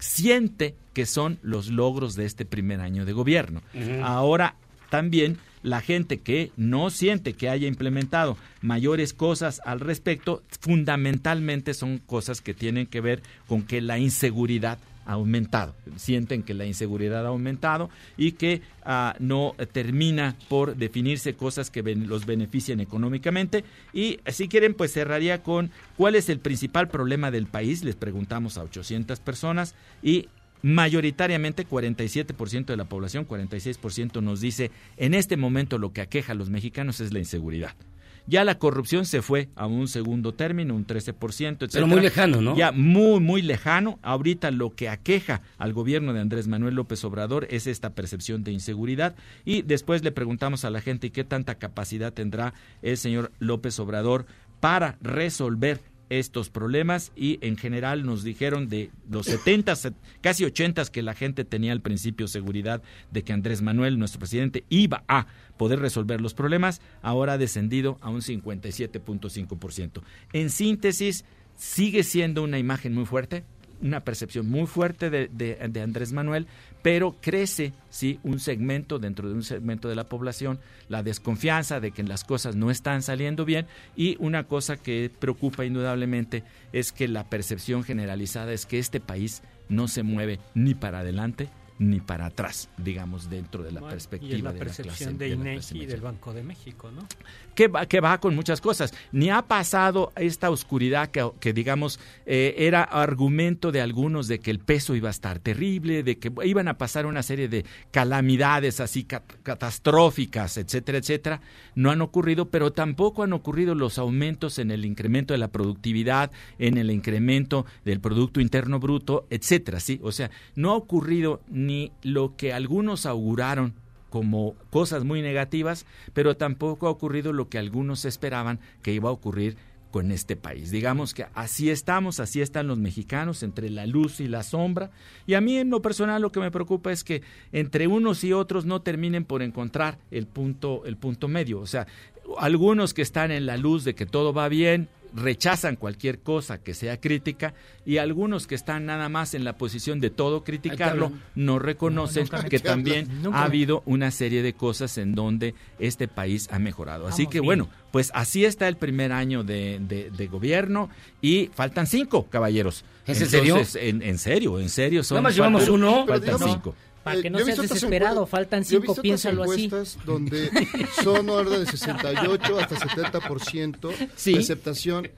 siente que son los logros de este primer año de gobierno. Ahora también la gente que no siente que haya implementado mayores cosas al respecto, fundamentalmente son cosas que tienen que ver con que la inseguridad aumentado. Sienten que la inseguridad ha aumentado y que ah, no termina por definirse cosas que los benefician económicamente. Y si quieren, pues cerraría con cuál es el principal problema del país. Les preguntamos a 800 personas y mayoritariamente 47% de la población, 46% nos dice en este momento lo que aqueja a los mexicanos es la inseguridad. Ya la corrupción se fue a un segundo término, un 13%, etc. Pero muy lejano, ¿no? Ya muy, muy lejano. Ahorita lo que aqueja al gobierno de Andrés Manuel López Obrador es esta percepción de inseguridad. Y después le preguntamos a la gente ¿y qué tanta capacidad tendrá el señor López Obrador para resolver estos problemas y en general nos dijeron de los 70, set- casi 80 que la gente tenía al principio seguridad de que Andrés Manuel, nuestro presidente, iba a poder resolver los problemas, ahora ha descendido a un 57.5%. En síntesis, sigue siendo una imagen muy fuerte, una percepción muy fuerte de, de- de Andrés Manuel, pero crece sí un segmento dentro de un segmento de la población, la desconfianza de que las cosas no están saliendo bien y una cosa que preocupa indudablemente es que la percepción generalizada es que este país no se mueve ni para adelante ni para atrás, digamos, dentro de la Bueno, perspectiva y la de percepción la clase, de INEGI y del Banco de México, ¿no? Que va, que va con muchas cosas. Ni ha pasado esta oscuridad que, que, digamos, eh, era argumento de algunos de que el peso iba a estar terrible, de que iban a pasar una serie de calamidades así cat- catastróficas, etcétera, etcétera. No han ocurrido, pero tampoco han ocurrido los aumentos en el incremento de la productividad, en el incremento del Producto Interno Bruto, etcétera, ¿sí? O sea, no ha ocurrido ni lo que algunos auguraron como cosas muy negativas, pero tampoco ha ocurrido lo que algunos esperaban que iba a ocurrir con este país. Digamos que así estamos, así están los mexicanos, entre la luz y la sombra. Y a mí en lo personal lo que me preocupa es que entre unos y otros no terminen por encontrar el punto, el punto medio. O sea, algunos que están en la luz de que todo va bien, rechazan cualquier cosa que sea crítica y algunos que están nada más en la posición de todo criticarlo no reconocen No, que también Nunca. ha habido una serie de cosas en donde este país ha mejorado. Así Vamos que bien. bueno, pues así está el primer año de, de- de gobierno y faltan cinco, caballeros. ¿Es en serio? En, en serio, en serio. Son, Nada más llevamos faltan- uno. Faltan cinco. Para que no he seas desesperado, faltan yo he cinco, otras piénsalo así. encuestas donde son orden de 68 hasta 70% Sí. de aceptación.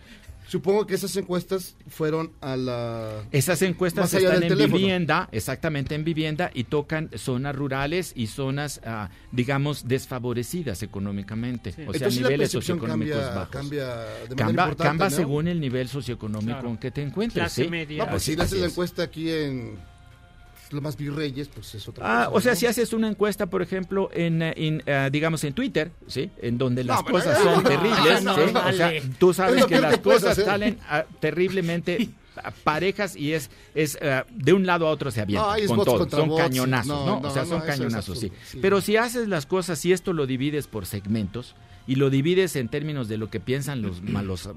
Supongo que esas encuestas fueron a la... Esas encuestas están en teléfono. vivienda, exactamente en vivienda, y tocan zonas rurales y zonas, ah, digamos, desfavorecidas económicamente. O sea, Entonces niveles socioeconómicos cambia, bajos. cambia de manera Camba, importante, camba ¿no? según el nivel socioeconómico Claro. en que te encuentres. Clase ¿sí? No, pues si le haces la encuesta aquí en más virreyes, pues es otra Ah, cosa. o sea, ¿no? si haces una encuesta, por ejemplo, en, eh, en, eh, digamos, en Twitter, ¿sí? En donde las cosas son terribles, O sea, tú Es sabes que las cosas hacer. salen ah, terriblemente parejas y es, es ah, de un lado a otro se es con todo. Son bots. cañonazos, No, o sea, son cañonazos, sí. absurdo, sí. Pero si haces las cosas y esto lo divides por segmentos y lo divides en términos de lo que piensan los, los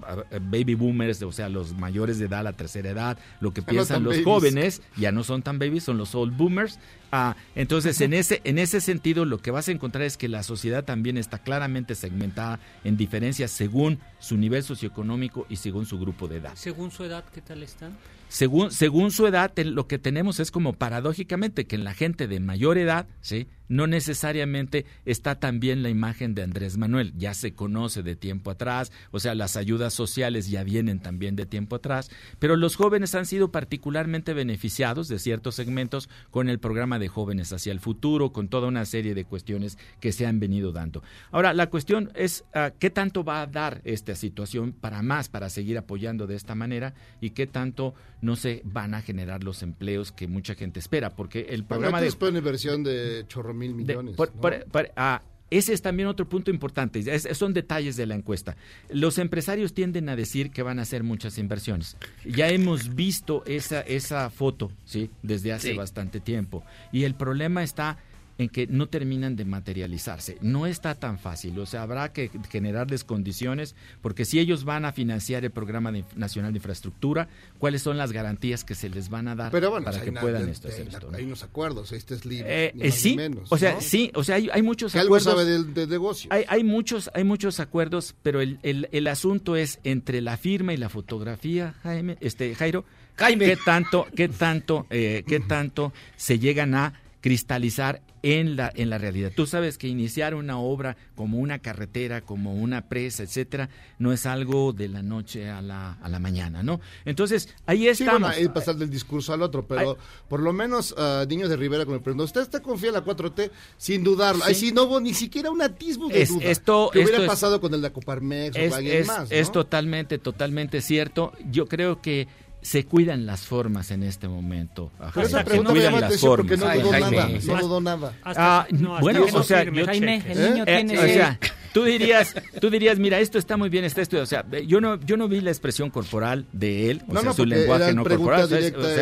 baby boomers, o sea, los mayores de edad, la tercera edad, lo que no piensan los babies. jóvenes, ya no son tan babies, son los old boomers. Ah, entonces, en ese, en ese sentido, lo que vas a encontrar es que la sociedad también está claramente segmentada en diferencias según su nivel socioeconómico y según su grupo de edad. Según su edad, ¿qué tal están? Según, según su edad, te- lo que tenemos es como paradójicamente que en la gente de mayor edad, ¿sí? No necesariamente está tan bien la imagen de Andrés Manuel. Ya se conoce de tiempo atrás, o sea, las ayudas sociales ya vienen también de tiempo atrás, pero los jóvenes han sido particularmente beneficiados de ciertos segmentos con el programa de jóvenes hacia el futuro, con toda una serie de cuestiones que se han venido dando. Ahora, la cuestión es ah, qué tanto va a dar esta situación para más, para seguir apoyando de esta manera y qué tanto no se van a generar los empleos que mucha gente espera, porque el programa de después inversión de chorro mil de- millones. por- ¿no? por- por- ah, ese es también otro punto importante. es- son detalles de la encuesta. Los empresarios tienden a decir que van a hacer muchas inversiones. Ya hemos visto esa, esa foto ¿sí? desde hace Sí. bastante tiempo. Y el problema está en que no terminan de materializarse. No está tan fácil. O sea, habrá que generarles condiciones, porque si ellos van a financiar el Programa de- Nacional de Infraestructura, ¿cuáles son las garantías que se les van a dar Pero bueno, para que puedan de- esto, de- hacer esto? ¿no? Hay unos acuerdos, este es libre. Eh, ni eh, más ni sí, menos, o sea, ¿no? sí, o sea, hay, hay muchos Que algo acuerdos. sabe del de negocio. Hay, hay muchos, hay muchos acuerdos, pero el, el, el asunto es entre la firma y la fotografía, Jaime, este Jairo, Jaime. qué tanto, qué tanto, eh, qué tanto se llegan a cristalizar en la en la realidad. Tú sabes que iniciar una obra como una carretera, como una presa, etcétera, no es algo de la noche a la a la mañana, ¿no? Entonces ahí Sí, estamos. bueno, ahí pasar del discurso al otro, pero por lo menos ah, Niños de Rivera con el pregunta, ¿usted está confía en la 4T? Sin dudarlo. Ahí Sí. sí no hubo ni siquiera un atisbo de Es- duda. esto- que hubiera esto es- pasado con el de Coparmex es, o alguien más, ¿no? es totalmente, totalmente cierto. Yo creo que se cuidan las formas en este momento. Ajá, Pero esa se pregunta cuidan las formas. porque no Ay, dudó nada, no dudó nada. Ah, no, bueno, o sea, firme, Jaime, el niño eh, tiene... o sea, tú dirías, tú dirías, mira, esto está muy bien, está esto, o sea, yo no, yo no vi la expresión corporal de él, o No, sea, no, su lenguaje no corporal, o sea,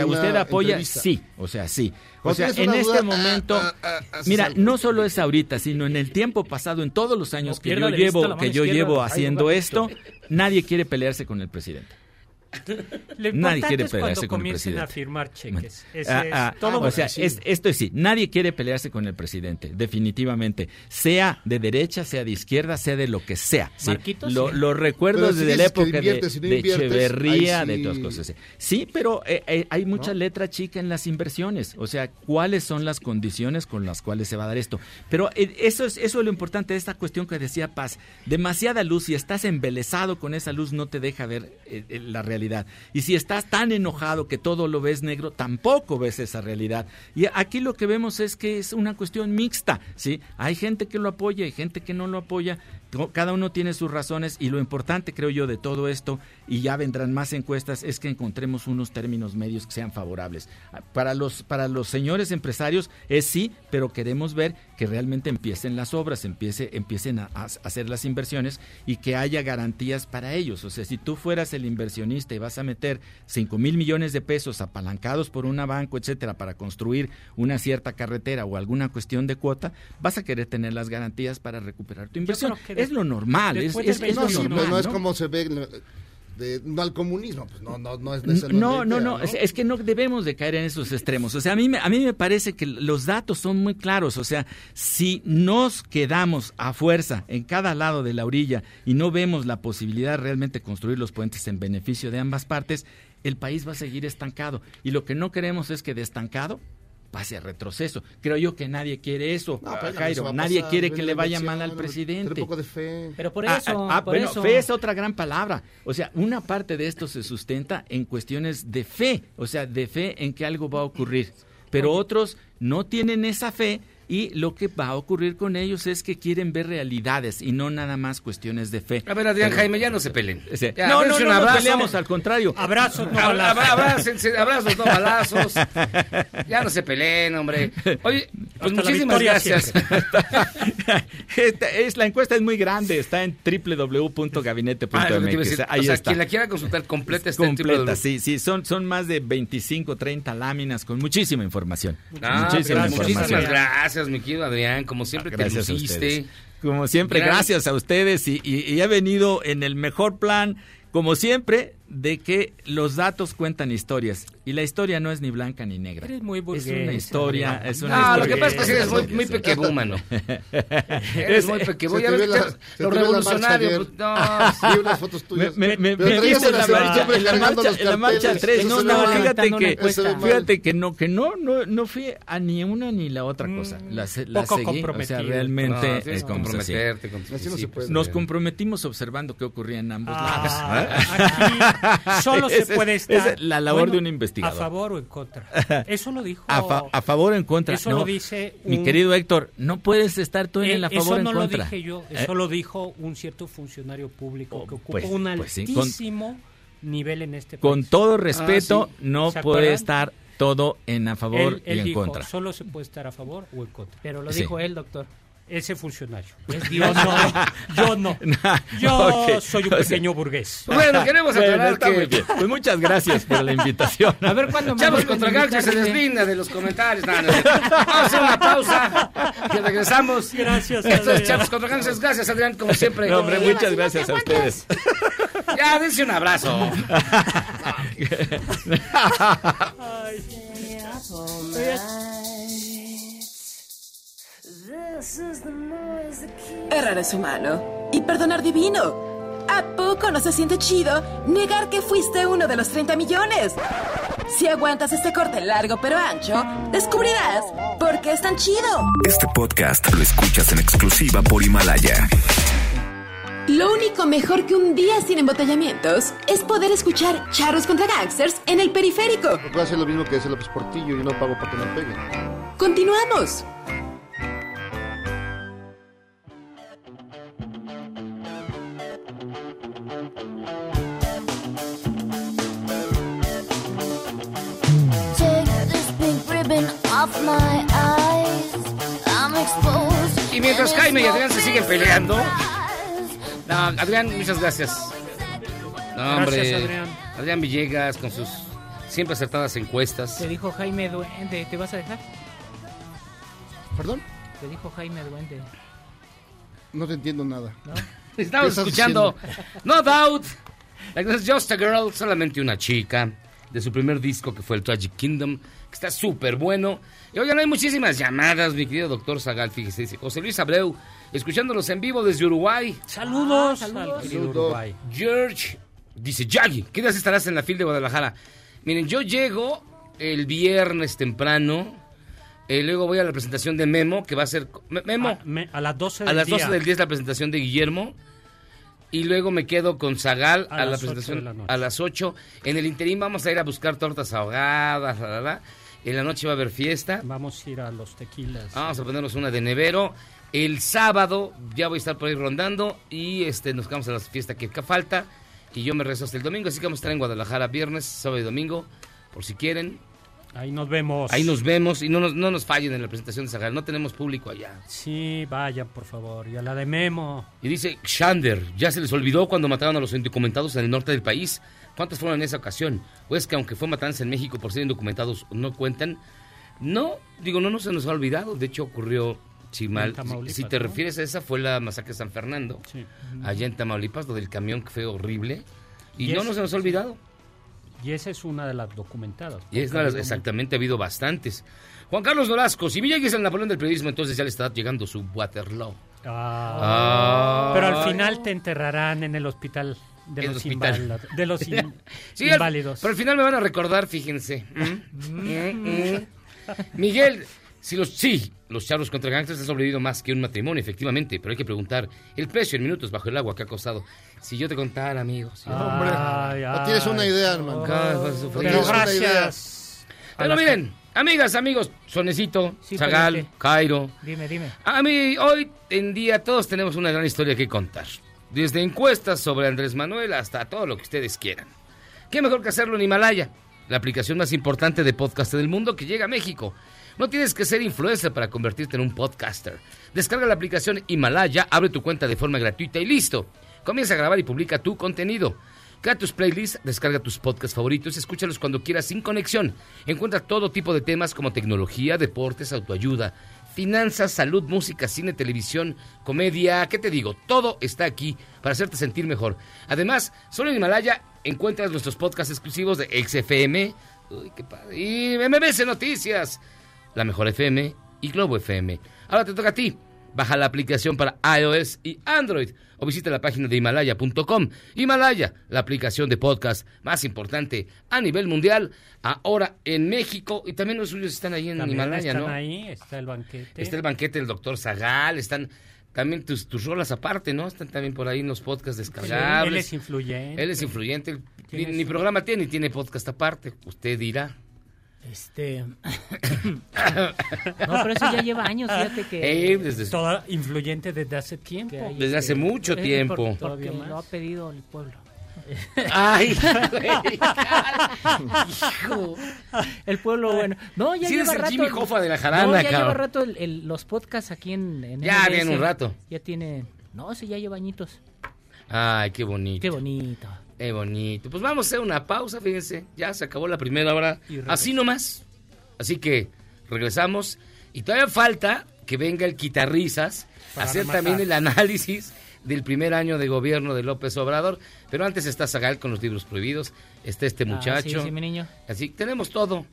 o usted apoya, entrevista. sí, o sea, sí. O sea, en este duda, momento, ah, ah, ah, mira, algo. no solo es ahorita, sino en el tiempo pasado, en todos los años que yo llevo, que yo llevo haciendo esto, nadie quiere pelearse con el presidente. Lo Nadie importante quiere es pelearse cuando con el comiencen a presidente. firmar cheques. Ese Ah, es ah, todo o sea, es- esto es sí, nadie quiere pelearse con el presidente, definitivamente, sea de derecha, sea de izquierda, sea de lo que sea. ¿sí? Lo, sí. lo recuerdo Pero si desde la época de, no de Echeverría, de todas cosas. Sí, Sí, pero eh, eh, hay mucha letra chica en las inversiones, o sea, cuáles son las condiciones con las cuales se va a dar esto. Pero eh, eso es eso es lo importante de esta cuestión que decía Paz, demasiada luz, si estás embelesado con esa luz no te deja ver la realidad. Y si estás tan enojado que todo lo ves negro, tampoco ves esa realidad. Y aquí lo que vemos es que es una cuestión mixta, ¿sí? Hay gente que lo apoya, hay gente que no lo apoya, cada uno tiene sus razones y lo importante creo yo de todo esto, y ya vendrán más encuestas, es que encontremos unos términos medios que sean favorables. Ah, Para los, para los señores empresarios es sí, pero queremos ver que realmente empiecen las obras, empiece, empiecen a, a hacer las inversiones y que haya garantías para ellos. O sea, si tú fueras el inversionista y vas a meter 5 mil millones de pesos apalancados por una banco, etcétera, para construir una cierta carretera o alguna cuestión de cuota, vas a querer tener las garantías para recuperar tu inversión. Es lo normal, es, es, no, lo sí, normal. pues no es ¿no? como se ve de- no al comunismo, pues no, no, no es esa No, no, no, es, es que no debemos de caer en esos extremos. O sea, a mí, me- a mí me parece que los datos son muy claros. O sea, si nos quedamos a fuerza en cada lado de la orilla y no vemos la posibilidad de realmente construir los puentes en beneficio de ambas partes, el país va a seguir estancado. Y lo que no queremos es que de estancado pase a retroceso. Creo yo que nadie quiere eso, No, no Jairo. Nadie pasar, quiere que le vaya mal al presidente. poco de fe. Pero por Ah, eso, ah, por bueno, eso. fe es otra gran palabra. O sea, una parte de esto se sustenta en cuestiones de fe, o sea, de fe en que algo va a ocurrir. Pero otros no tienen esa fe y lo que va a ocurrir con ellos es que quieren ver realidades y no nada más cuestiones de fe. A ver, Adrián Pero- Jaime, ya no se peleen. Ya, no, no, no, no abrazo. peleamos, al contrario. Abrazos, no balazos. abrácense, abrazos, no balazos. Ya no se peleen, hombre. Oye, pues Hasta muchísimas gracias. Esta es, la encuesta es muy grande, está en www.gabinete.mx. Ah. Ahí o sea, está. quien la quiera consultar completa está en completa, www. sí, sí, son, son más de 25, 30 láminas con muchísima información. Ah, muchísima gracias, muchísimas información. Gracias, mi querido Adrián. Como siempre te Gracias a luciste. ustedes. Como siempre, gracias a ustedes y, y, y he venido en el mejor plan, como siempre, de que los datos cuentan historias y la historia no es ni blanca ni negra. Eres muy Es burgués, una historia, es una No, lo historia. que pasa es que eres muy, muy pequebúmano. Eres muy pequebú. Ya ves ve que la- lo la pues, no. Vi unas fotos tuyas. Me, me, me viste en la la marcha, en la marcha, en la marcha carteles. 3. Eso No, no, fíjate que, fíjate que no, que no, no, no fui a ni una ni la otra cosa. La, se- la poco seguí, o sea, comprometido. realmente eh, hacía. comprometerte. Nos comprometimos observando qué ocurría en ambos Ah, lados. solo se puede estar es la labor bueno, de un investigador. A favor o en contra. Eso lo dijo. A, fa- a favor o en contra. Eso No, lo dice Mi querido Héctor, no puedes estar tú en Eh, el a favor eso o en no contra. lo dije yo, ¿Eh? eso lo dijo un cierto funcionario público que ocupa pues- un pues sí, con- altísimo nivel en este país. Con todo respeto, Ah, sí. no ¿Se puede estar todo en a favor Él, él y en dijo, contra. solo se puede estar a favor o en contra. Pero lo Sí. dijo él, doctor. Ese funcionario. Es Yo Dios. no, yo no. Yo soy un o sea- pequeño burgués. Bueno, queremos Bueno, aclarar está que- muy bien. Pues muchas gracias por la invitación. A ver cuándo me Chavos contra se deslinda de los comentarios. No, no, no. Vamos a hacer una pausa y regresamos. Gracias, Esto es. Chavos contra. Gracias, Adrián, como siempre. No, hombre, muchas gracias a ustedes. Ya, dense un abrazo. Errar es humano y perdonar divino. ¿A poco no se siente chido negar que fuiste uno de los 30 millones? Si aguantas este corte largo pero ancho, descubrirás por qué es tan chido. Este podcast lo escuchas en exclusiva por Himalaya. Lo único mejor que un día sin embotellamientos es poder escuchar charros contra gangsters en el periférico. Voy a hacer lo mismo que hace López Portillo y no pago para que me peguen. Continuamos. Y mientras Jaime y Adrián se siguen peleando. No, Adrián, muchas gracias. No, hombre. Gracias, Adrián. Adrián Villegas con sus siempre acertadas encuestas. Te dijo Jaime Duende, ¿te vas a dejar? ¿Perdón? Te dijo Jaime Duende. No te entiendo nada. ¿No? Estamos ¿Qué estás escuchando No Doubt es Just a Girl, solamente una chica, de su primer disco que fue el Tragic Kingdom, que está súper bueno. Y oigan, hay muchísimas llamadas, mi querido doctor Zagal, fíjese, dice José Luis Abreu, escuchándolos en vivo desde Uruguay. Saludos, Ah, saludos. Uruguay. George dice, Yagi, ¿qué días estarás en la fila de Guadalajara? Miren, yo llego el viernes temprano, eh, luego voy a la presentación de Memo, que va a ser... Me- Memo, A, me- a las 12 a del las 12 día. del día es la presentación de Guillermo. Y luego me quedo con Zagal A a, la las ocho de presentación la noche. a las 8. En el interín vamos a ir a buscar tortas ahogadas. la, la, la. En la noche va a haber fiesta. Vamos a ir a los tequilas. Vamos a ponernos una de nevero. El sábado ya voy a estar por ahí rondando. Y este nos quedamos a la fiesta que falta. Y yo me rezo hasta el domingo. Así que vamos a estar en Guadalajara viernes, sábado y domingo. Por si quieren. Ahí nos vemos. Ahí nos vemos. Y no nos, no nos fallen en la presentación de Zagal. No tenemos público allá. Sí, vayan, por favor. Y a la de Memo. Y dice Shander, ya se les olvidó cuando mataron a los indocumentados en el norte del país. ¿Cuántos fueron en esa ocasión? ¿O es que aunque fue matanza en México por ser indocumentados no cuentan? No, digo, no, no se nos ha olvidado. De hecho, ocurrió, si mal, si te ¿no? refieres a esa, fue la masacre de San Fernando, Sí. allá en Tamaulipas, lo del camión que fue horrible. Y, Y no, es- no se nos ha olvidado. Y esa es una de las documentadas. Y es exactamente, ha habido bastantes. Juan Carlos Nolasco, si Villa es el Napoleón del periodismo, entonces ya le está llegando su Waterloo. Ah. Pero al final te enterrarán en el hospital de los, inválidos- de los in- Sí, inválidos. pero al final me van a recordar, fíjense. Mm, mm, mm. Miguel, si los, sí, los charros contra gangsters han sobrevivido más que un matrimonio, efectivamente, pero hay que preguntar el precio en minutos bajo el agua que ha costado. Si yo te contara, amigos. si Hombre, Ay, no tienes una idea, hermano. Gracias. Pero miren, amigas, amigos, Sonecito, Sí, Zagal. Cairo. Dime, dime. A mí, hoy en día todos tenemos una gran historia que contar. Desde encuestas sobre Andrés Manuel hasta todo lo que ustedes quieran. ¿Qué mejor que hacerlo en Himalaya? La aplicación más importante de podcast del mundo que llega a México. No tienes que ser influencer para convertirte en un podcaster. Descarga la aplicación Himalaya, abre tu cuenta de forma gratuita y listo. Comienza a grabar y publica tu contenido. Crea tus playlists, descarga tus podcasts favoritos, escúchalos cuando quieras sin conexión. Encuentra todo tipo de temas como tecnología, deportes, autoayuda, finanzas, salud, música, cine, televisión, comedia, ¿qué te digo? Todo está aquí para hacerte sentir mejor. Además, solo en Himalaya encuentras nuestros podcasts exclusivos de XFM, uy, qué padre, y MBC Noticias, La Mejor FM y Globo FM. Ahora te toca a ti. Baja la aplicación para iOS y Android o visita la página de Himalaya.com. Himalaya, la aplicación de podcast más importante a nivel mundial, ahora en México y también los suyos están ahí en También Himalaya, están ¿no? ahí, está el banquete. Está el banquete del doctor Zagal, están también tus, tus rolas aparte, ¿no? Están también por ahí en los podcasts descargables. Él es influyente. Él es influyente. Ni, su- programa tiene ni tiene podcast aparte. Usted dirá. Este. no, pero eso ya lleva años, fíjate que. Eh, desde, Toda influyente desde hace tiempo. desde hace mucho tiempo. por- Porque más. lo ha pedido el pueblo. Ay, hijo. El pueblo, bueno. No, ya Sí, lleva rato. Jimmy Hoffa de la jarana, no, ya cabrón. lleva rato el- el- los podcasts aquí en, en Ya, bien, un rato. Ya tiene. No, sí, ya lleva añitos. Ay, qué bonito. Qué bonito. Qué bonito. Pues vamos a hacer una pausa, fíjense. Ya se acabó la primera hora. Así nomás. Así que regresamos. Y todavía falta que venga el quitarrisas a hacer rematar. también el análisis del primer año de gobierno de López Obrador. Pero antes está Zagal con los libros prohibidos. Está este Ah, muchacho. sí, sí, mi niño. Así tenemos todo.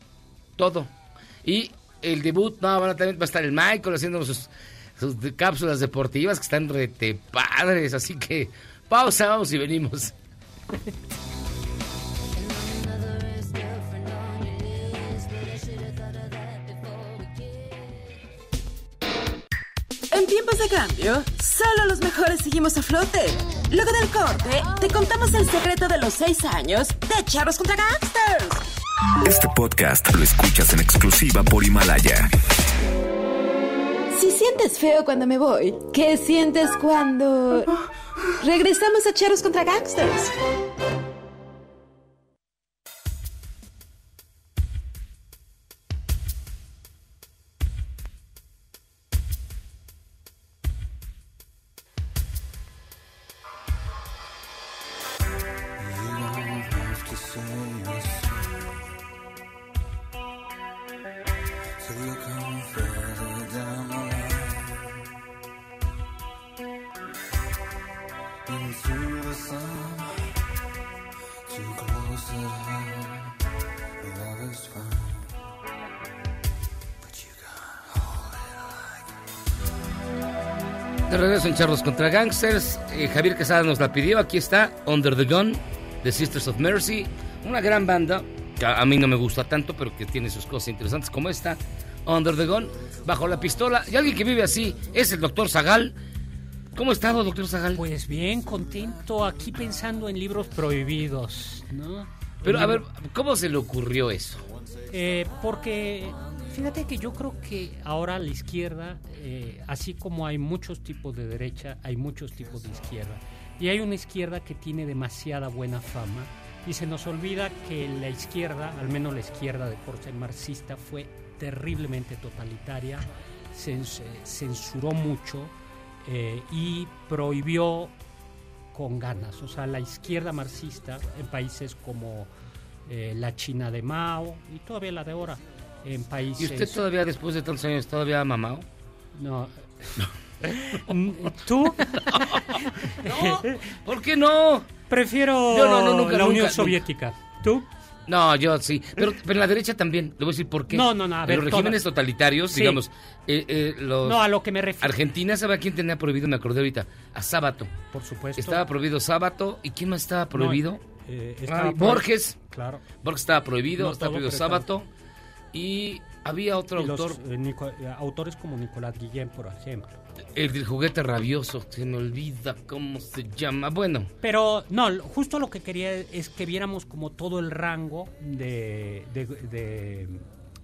Todo. Y el debut, no, van a- también va a estar el Michael haciendo sus, sus cápsulas deportivas que están rete padres. Así que pausa, vamos y venimos. En tiempos de cambio, solo los mejores seguimos a flote. Luego del corte, te contamos el secreto de los seis años de Charros contra Gangsters. Este podcast lo escuchas en exclusiva por Himalaya. Si sientes feo cuando me voy, ¿qué sientes cuando regresamos a Charros contra Gangsters? En Charlos contra Gangsters. Eh, Javier Quesada nos la pidió. Aquí está Under the Gun, The Sisters of Mercy. Una gran banda que a mí no me gusta tanto, pero que tiene sus cosas interesantes como esta. Under the Gun, bajo la pistola. Y alguien que vive así es el doctor Zagal. ¿Cómo está, doctor Zagal? Pues bien, contento aquí pensando en libros prohibidos, ¿no? Pero a ver, ¿cómo se le ocurrió eso? Eh, porque fíjate que yo creo que ahora la izquierda, eh, así como hay muchos tipos de derecha, hay muchos tipos de izquierda. Y hay una izquierda que tiene demasiada buena fama y se nos olvida que la izquierda, al menos la izquierda de corte marxista, fue terriblemente totalitaria, cens- censuró mucho eh, y prohibió con ganas. O sea, la izquierda marxista en países como eh, la China de Mao y todavía la de ahora, en ¿Y usted todavía, después de tantos años, todavía ha mamado? No. ¿Tú? No, ¿por qué no? Prefiero Yo no, no, nunca, la nunca, Unión nunca. Soviética. ¿Tú? No, yo sí. Pero, pero en la derecha también. Le voy a decir por qué. No, no, no, a ver, los regímenes totalitarios, Sí. digamos, eh, eh, los... No, a lo que me refiero. Argentina, ¿sabe a quién tenía prohibido? Me acordé ahorita. A Sábato. Por supuesto. Estaba prohibido Sábato. ¿Y quién más estaba prohibido? eh, Ah, estaba. Borges. Claro. Borges estaba prohibido. No estaba prohibido Sábato. Y había otro los, autor, eh, Nico- eh, autores como Nicolás Guillén, por ejemplo. el del juguete rabioso. Se me olvida cómo se llama. Bueno, Pero no, justo lo que quería es que viéramos como todo el rango de, de, de-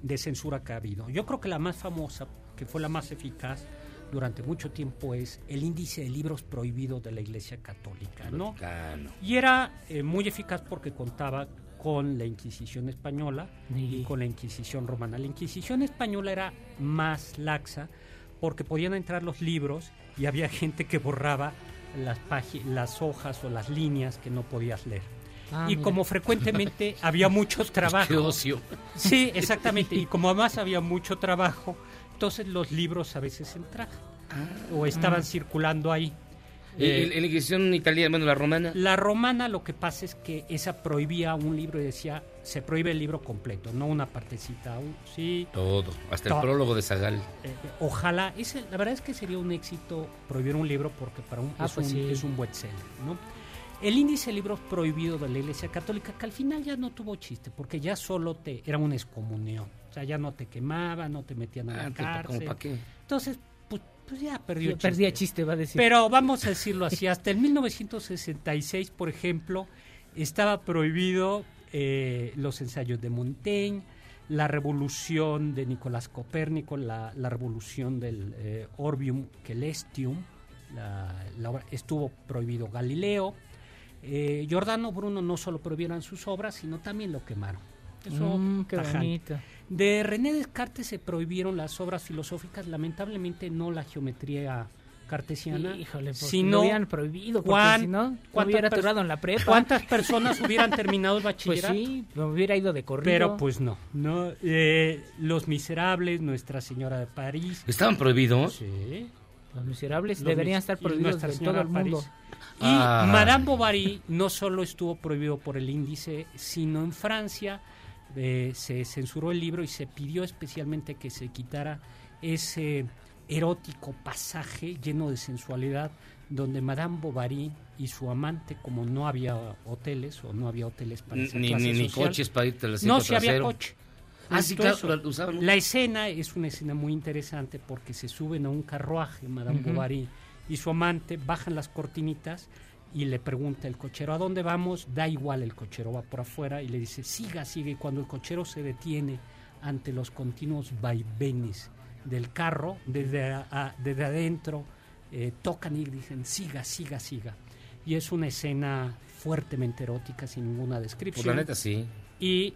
de censura que ha habido. Yo creo que la más famosa, que fue la más eficaz durante mucho tiempo, es el índice de libros prohibidos de la Iglesia Católica, ¿no? Vaticano. Y era eh, muy eficaz porque contaba con la Inquisición española y con la Inquisición romana. La Inquisición española era más laxa porque podían entrar los libros y había gente que borraba las, las hojas o las líneas que no podías leer. Ah, y mira. como frecuentemente había muchos trabajos. qué ocio. Sí, exactamente. Y como además había mucho trabajo, entonces los libros a veces entraban o estaban Ah. circulando ahí. Eh, la Inquisición italiana, bueno, la romana. la romana lo que pasa es que esa prohibía un libro y decía, se prohíbe el libro completo, no una partecita. un- sí, Todo. Hasta el prólogo de Zagal. eh, ojalá, ese, la verdad es que sería un éxito prohibir un libro porque para un, Ah, es, pues un, sí. es un buen seller, ¿no? El índice de libros prohibidos de la Iglesia Católica, que al final ya no tuvo chiste, porque ya solo te era una excomunión. O sea, ya no te quemaban, no te metían a Ah, la ¿cómo cárcel. pa' qué? Entonces, pues, ya perdió Ya perdía chiste, va a decir. Pero vamos a decirlo así, hasta el 1966, por ejemplo, estaba prohibido eh, los ensayos de Montaigne, la revolución de Nicolás Copérnico, la, la revolución del eh, Orbium Celestium, la- estuvo prohibido Galileo. Eh, Giordano Bruno no solo prohibieron sus obras, sino también lo quemaron. Eso Mm, qué bonito. De René Descartes se prohibieron las obras filosóficas, lamentablemente no la geometría cartesiana, Híjole, pues, hubieran prohibido, porque si no, me cuántas hubiera pers- atorado en la prepa. ¿Cuántas personas hubieran terminado el Pues bachillerato? sí, me hubiera ido de corrido. Pero pues no, no eh, Los Miserables, Nuestra Señora de París. ¿Estaban prohibidos? Sí. Los miserables Los deberían mis- estar y prohibidos Nuestra en Señora todo el de mundo. París. Y Ah. Madame Bovary no solo estuvo prohibido por el índice, sino en Francia eh, se censuró el libro y se pidió especialmente que se quitara ese erótico pasaje lleno de sensualidad donde Madame Bovary y su amante, como no había hoteles o no había hoteles para esa Ni, clase ni, ni social, coches para irte al no, asiento si había coche. Ah, sí, claro. La escena es una escena muy interesante porque se suben a un carruaje, Madame. Bovary y su amante, bajan las cortinitas y le pregunta el cochero, ¿a dónde vamos? Da igual, el cochero va por afuera y le dice, siga, siga. Y cuando el cochero se detiene ante los continuos vaivenes del carro, desde, a- a- desde adentro, eh, tocan y dicen, siga, siga, siga. Y es una escena fuertemente erótica, sin ninguna descripción Pues la neta sí. y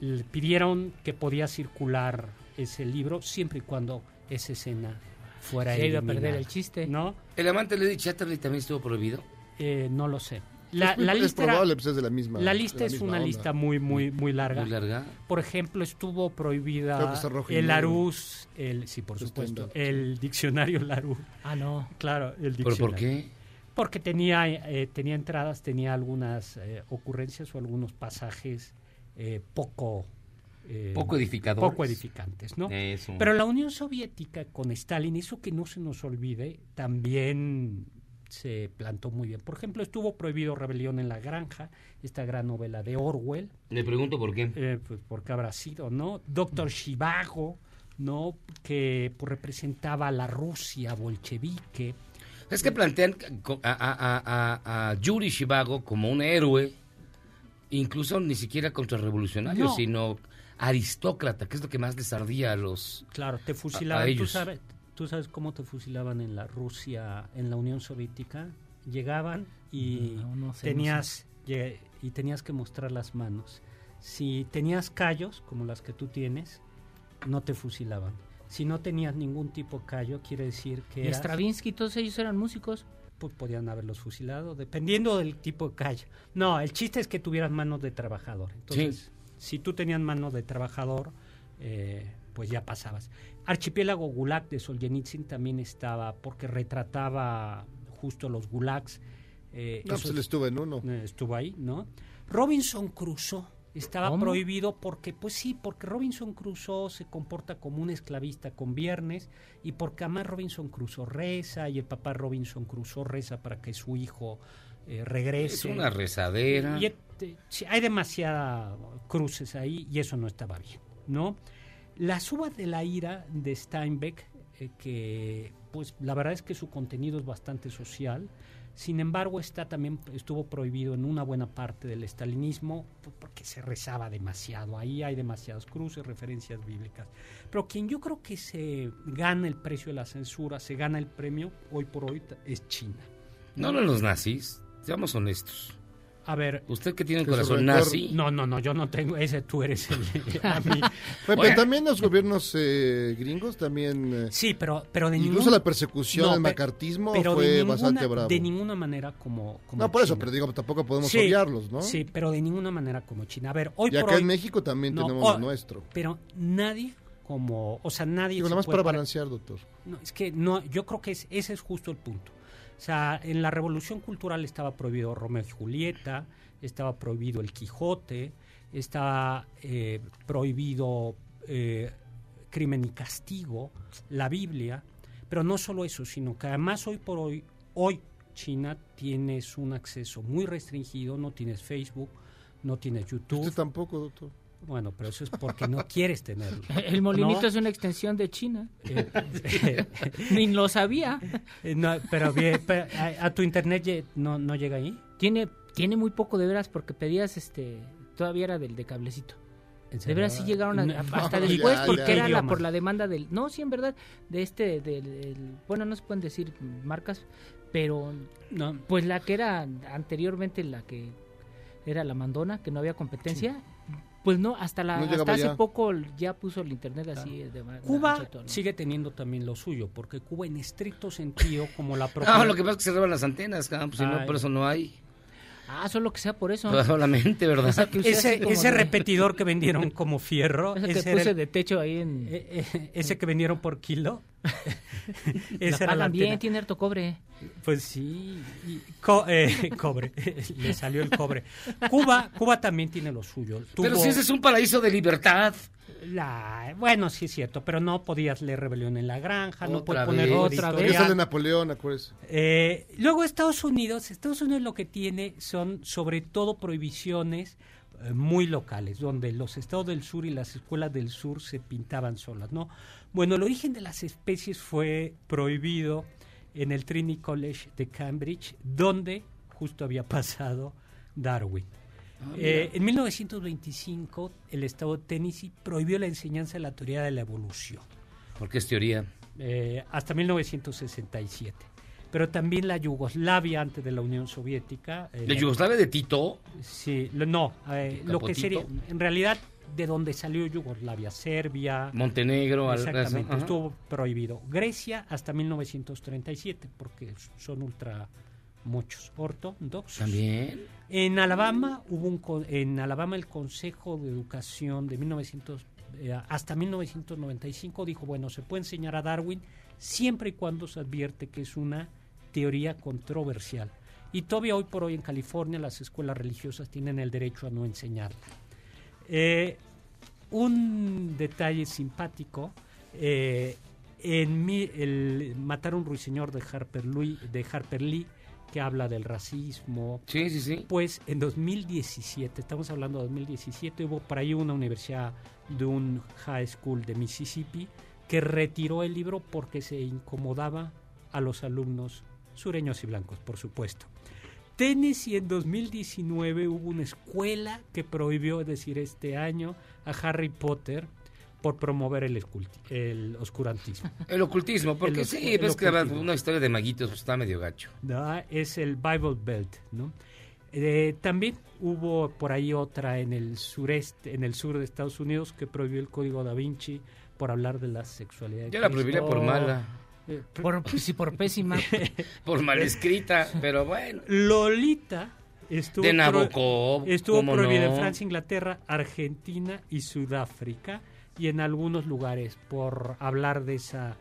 le pidieron que podía circular ese libro siempre y cuando esa escena fuera Se ido a perder el chiste. ¿No? ¿El amante de Lady Chatterley también estuvo prohibido? Eh, no lo sé. La, Es muy- la es lista, era- pues, es de la misma- la de lista la es misma una onda. lista muy, muy, muy larga. Muy larga. Por ejemplo, estuvo prohibida el. Larousse, el, sí, por supuesto, el diccionario Larousse. Ah, no. Claro, el ¿Pero diccionario. por qué? Porque tenía, eh, tenía entradas, tenía algunas eh, ocurrencias o algunos pasajes eh, poco eh, Poco edificadores. Poco edificantes, ¿no? Eso. Pero la Unión Soviética con Stalin, eso que no se nos olvide, también se plantó muy bien. Por ejemplo, estuvo prohibido Rebelión en la Granja, esta gran novela de Orwell. Le pregunto por qué. Eh, pues porque habrá sido, ¿no? Doctor Shivago, ¿no? Que pues, representaba a la Rusia bolchevique. Es que plantean a, a- a- a- Yuri Shivago como un héroe, incluso ni siquiera contrarrevolucionario, No. sino aristócrata, que es lo que más les ardía a los... Claro, te a- fusilaban. a ¿Tú, ellos. sabes, ¿Tú sabes cómo te fusilaban en la Rusia, en la Unión Soviética? Llegaban y No, no sé, tenías y tenías que mostrar las manos. Si tenías callos, como las que tú tienes, no te fusilaban. Si no tenías ningún tipo de callo, quiere decir que Y eras- Stravinsky, todos ellos eran músicos. pues podían haberlos fusilado, dependiendo del tipo de callo. No, el chiste es que tuvieras manos de trabajador. Entonces, si tú tenías manos de trabajador, eh, pues ya pasabas. Archipiélago Gulag de Solzhenitsyn también estaba, porque retrataba justo los gulags. eh, No, pues esos- él estuvo en uno. eh, estuvo ahí, ¿no? Robinson Crusoe estaba ¿Cómo? prohibido porque, pues sí, porque Robinson Crusoe se comporta como un esclavista con viernes y porque además Robinson Crusoe reza y el papá Robinson Crusoe reza para que su hijo eh, regrese. Es una rezadera. Y, hay demasiadas cruces ahí y eso no estaba bien, ¿no? Las uvas de la ira de Steinbeck, eh, que pues la verdad es que su contenido es bastante social, sin embargo está también estuvo prohibido en una buena parte del estalinismo porque se rezaba demasiado, ahí hay demasiadas cruces, referencias bíblicas. Pero quien yo creo que se gana el precio de la censura, se gana el premio hoy por hoy es China. No los nazis, seamos honestos. A ver, Usted que tiene su corazón nazi... No, no, no, yo no tengo ese, tú eres el... a mí. Pero, Oye. también los gobiernos eh, gringos también... eh, Sí, pero, pero de Incluso ningún- la persecución, No, el macartismo pero fue de ninguna, bastante bravo. De ninguna manera como, como No, por eso, pero digo, tampoco podemos Sí, odiarlos, ¿no? Sí, pero de ninguna manera como China. A ver, hoy Y por acá hoy- en México también No, tenemos oh, lo nuestro. Pero nadie como, o sea, nadie Digo, se nada más puede para balancear, doctor. No, es que no, yo creo que es- ese es justo el punto. O sea, en la Revolución Cultural estaba prohibido Romeo y Julieta, estaba prohibido el Quijote, estaba eh, prohibido eh, Crimen y Castigo, la Biblia, pero no solo eso, sino que además hoy por hoy, hoy China tienes un acceso muy restringido, no tienes Facebook, no tienes YouTube. Usted tampoco, doctor. Bueno, pero eso es porque no quieres tenerlo. El molinito ¿no? es una extensión de China. Eh, Ni lo sabía. Eh, no, pero bien, pero, a, a tu internet no, no llega ahí. Tiene, tiene muy poco de veras porque pedías este todavía era del de cablecito. ¿En De veras sí llegaron a- No, hasta no, después ya, porque ya. era la, por la demanda del no sí en verdad de este del, del- bueno no se pueden decir marcas pero no pues la que era anteriormente la que era la mandona que no había competencia pues no hasta la No hasta hace ya. poco ya puso el internet así de Cuba sigue teniendo también lo suyo, porque Cuba en estricto sentido, como la propia... No, lo que pasa es que se roban las antenas, pues, si no, por eso no hay. ah solo que sea por eso Solamente, ¿verdad? O sea, que Ese, ese de- repetidor que vendieron como fierro, Ese que ese, puse el- de techo ahí en eh, eh, ese que vendieron por kilo. la Esa era la pagan bien antena. tiene harto cobre Pues sí, y co- eh, cobre, le salió el cobre. Cuba, Cuba también tiene lo suyo. Pero si ese es un paraíso de libertad. la- bueno, sí es cierto, pero no podías leer Rebelión en la Granja, no puedes poner vez. otra vez. sale Napoleón, acuérdese. Eh, luego Estados Unidos, Estados Unidos lo que tiene son sobre todo prohibiciones muy locales, donde los estados del sur y las escuelas del sur se pintaban solas, ¿no? Bueno, el origen de las especies fue prohibido en el Trinity College de Cambridge, donde justo había pasado Darwin. Eh, en 1925, el estado de Tennessee prohibió la enseñanza de la teoría de la evolución Porque es teoría. eh, hasta 1967. Pero también la Yugoslavia antes de la Unión Soviética. eh, ¿La Yugoslavia de Tito? Sí, lo- no, eh, lo que sería, en realidad, de donde salió Yugoslavia, Serbia. Montenegro, Exactamente, estuvo prohibido. Grecia hasta 1937, porque son ultra muchos ortodoxos. También. En Alabama hubo un en Alabama el Consejo de Educación de 1900 eh, hasta 1995 dijo, bueno, se puede enseñar a Darwin siempre y cuando se advierte que es una teoría controversial. Y todavía hoy por hoy en California las escuelas religiosas tienen el derecho a no enseñarla. Eh, un detalle simpático. eh, en mi, el Matar a un ruiseñor de Harper, Lee, de Harper Lee, que habla del racismo. Sí, sí, sí. Pues en 2017, estamos hablando de 2017, hubo por ahí una universidad de un high school de Mississippi que retiró el libro porque se incomodaba a los alumnos sureños y blancos, por supuesto. Tennessee en 2019 hubo una escuela que prohibió, es decir, este año, a Harry Potter por promover el, el oscurantismo. El ocultismo, porque El sí, oscu- ves que una historia de maguitos pues, está medio gacho. ¿no? es el Bible Belt, ¿no? Eh, también hubo por ahí otra en el sureste, en el sur de Estados Unidos que prohibió el código da Vinci por hablar de la sexualidad. Yo la prohibiría por mala. Eh, Por, sí, por pésima. Por mal escrita, pero bueno. Lolita estuvo, De pro- Nabokov, estuvo ¿cómo prohibida en? Francia, Inglaterra, Argentina y Sudáfrica y en algunos lugares por hablar de esa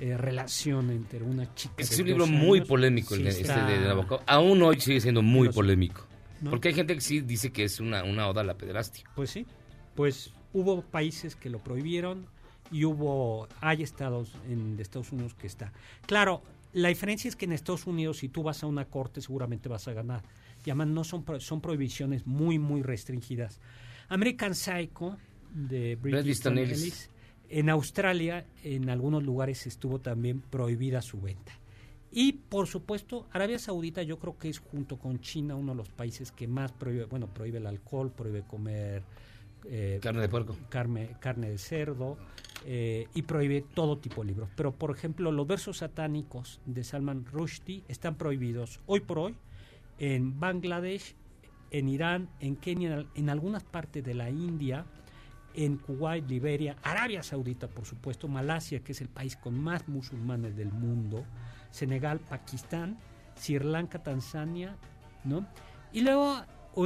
eh, relación entre una chica. Es que es un libro muy polémico el de, este está- de Nabokov. Aún hoy sigue siendo muy polémico. ¿No? Porque hay gente que sí dice que es una, una oda a la pederastia. Pues sí, pues hubo países que lo prohibieron y hubo, hay estados en Estados Unidos que está. Claro, la diferencia es que en Estados Unidos si tú vas a una corte seguramente vas a ganar. Y además no son, son prohibiciones muy, muy restringidas. American Psycho de Easton Ellis. Ellis, en Australia en algunos lugares estuvo también prohibida su venta. Y por supuesto, Arabia Saudita yo creo que es junto con China uno de los países que más prohíbe, bueno, prohíbe el alcohol, prohíbe comer eh, Carne de puerco. carne, carne de cerdo eh, y prohíbe todo tipo de libros. Pero por ejemplo, los versos satánicos de Salman Rushdie están prohibidos hoy por hoy en Bangladesh, en Irán, en Kenia, en algunas partes de la India, en Kuwait, Liberia, Arabia Saudita, por supuesto, Malasia, que es el país con más musulmanes del mundo, Senegal, Pakistán, Sri Lanka, Tanzania, ¿no? Y luego,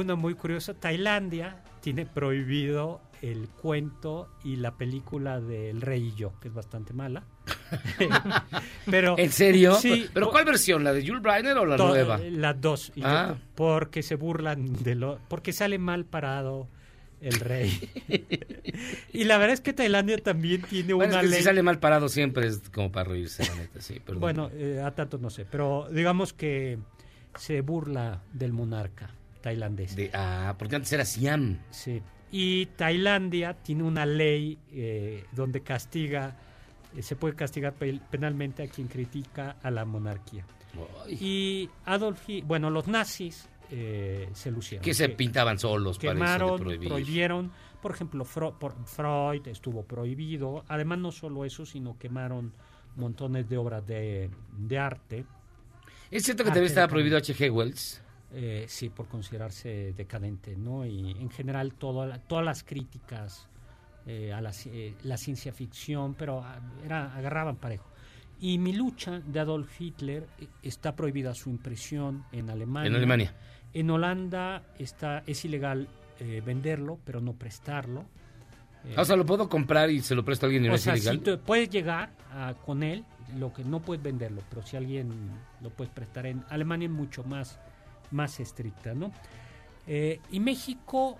una muy curiosa, Tailandia tiene prohibido el cuento y la película del Rey y yo, que es bastante mala. Pero ¿En serio? Sí. ¿Pero cuál versión? ¿La de Jules Briner o la nueva? Las dos. Y yo- Ah. porque se burlan de lo. Porque sale mal parado el rey. y la verdad es que Tailandia también tiene Bueno, una es que ley. si sale mal parado siempre es como para reírse, la neta, sí, perdón. Bueno, eh, a tanto no sé, pero digamos que se burla del monarca tailandés. De- ah, porque antes era Siam. Sí. Y Tailandia tiene una ley eh, donde castiga, eh, se puede castigar pe- penalmente a quien critica a la monarquía. Y Adolf, bueno, los nazis eh, se lucieron. Que se pintaban solos para eso de quemaron, prohibieron, por ejemplo, Fro- por- Freud estuvo prohibido. Además, no solo eso, sino quemaron montones de obras de, de arte. ¿Es cierto que Arte también estaba prohibido H.G. Wells? Eh, sí, por considerarse decadente, ¿no? Y en general toda todas las críticas eh, a la, eh, la ciencia ficción, pero ah, era, agarraban parejo. Y mi lucha de Adolf Hitler eh, está prohibida su impresión en Alemania. En Alemania. En Holanda está, es ilegal eh, venderlo, pero no prestarlo. Eh, Ah, o sea, lo puedo comprar y se lo presto a alguien y no o es ilegal. si tú puedes llegar a- con él, lo que no puedes venderlo, pero si alguien lo puedes prestar en Alemania es mucho más, más estricta, ¿no? Eh, y México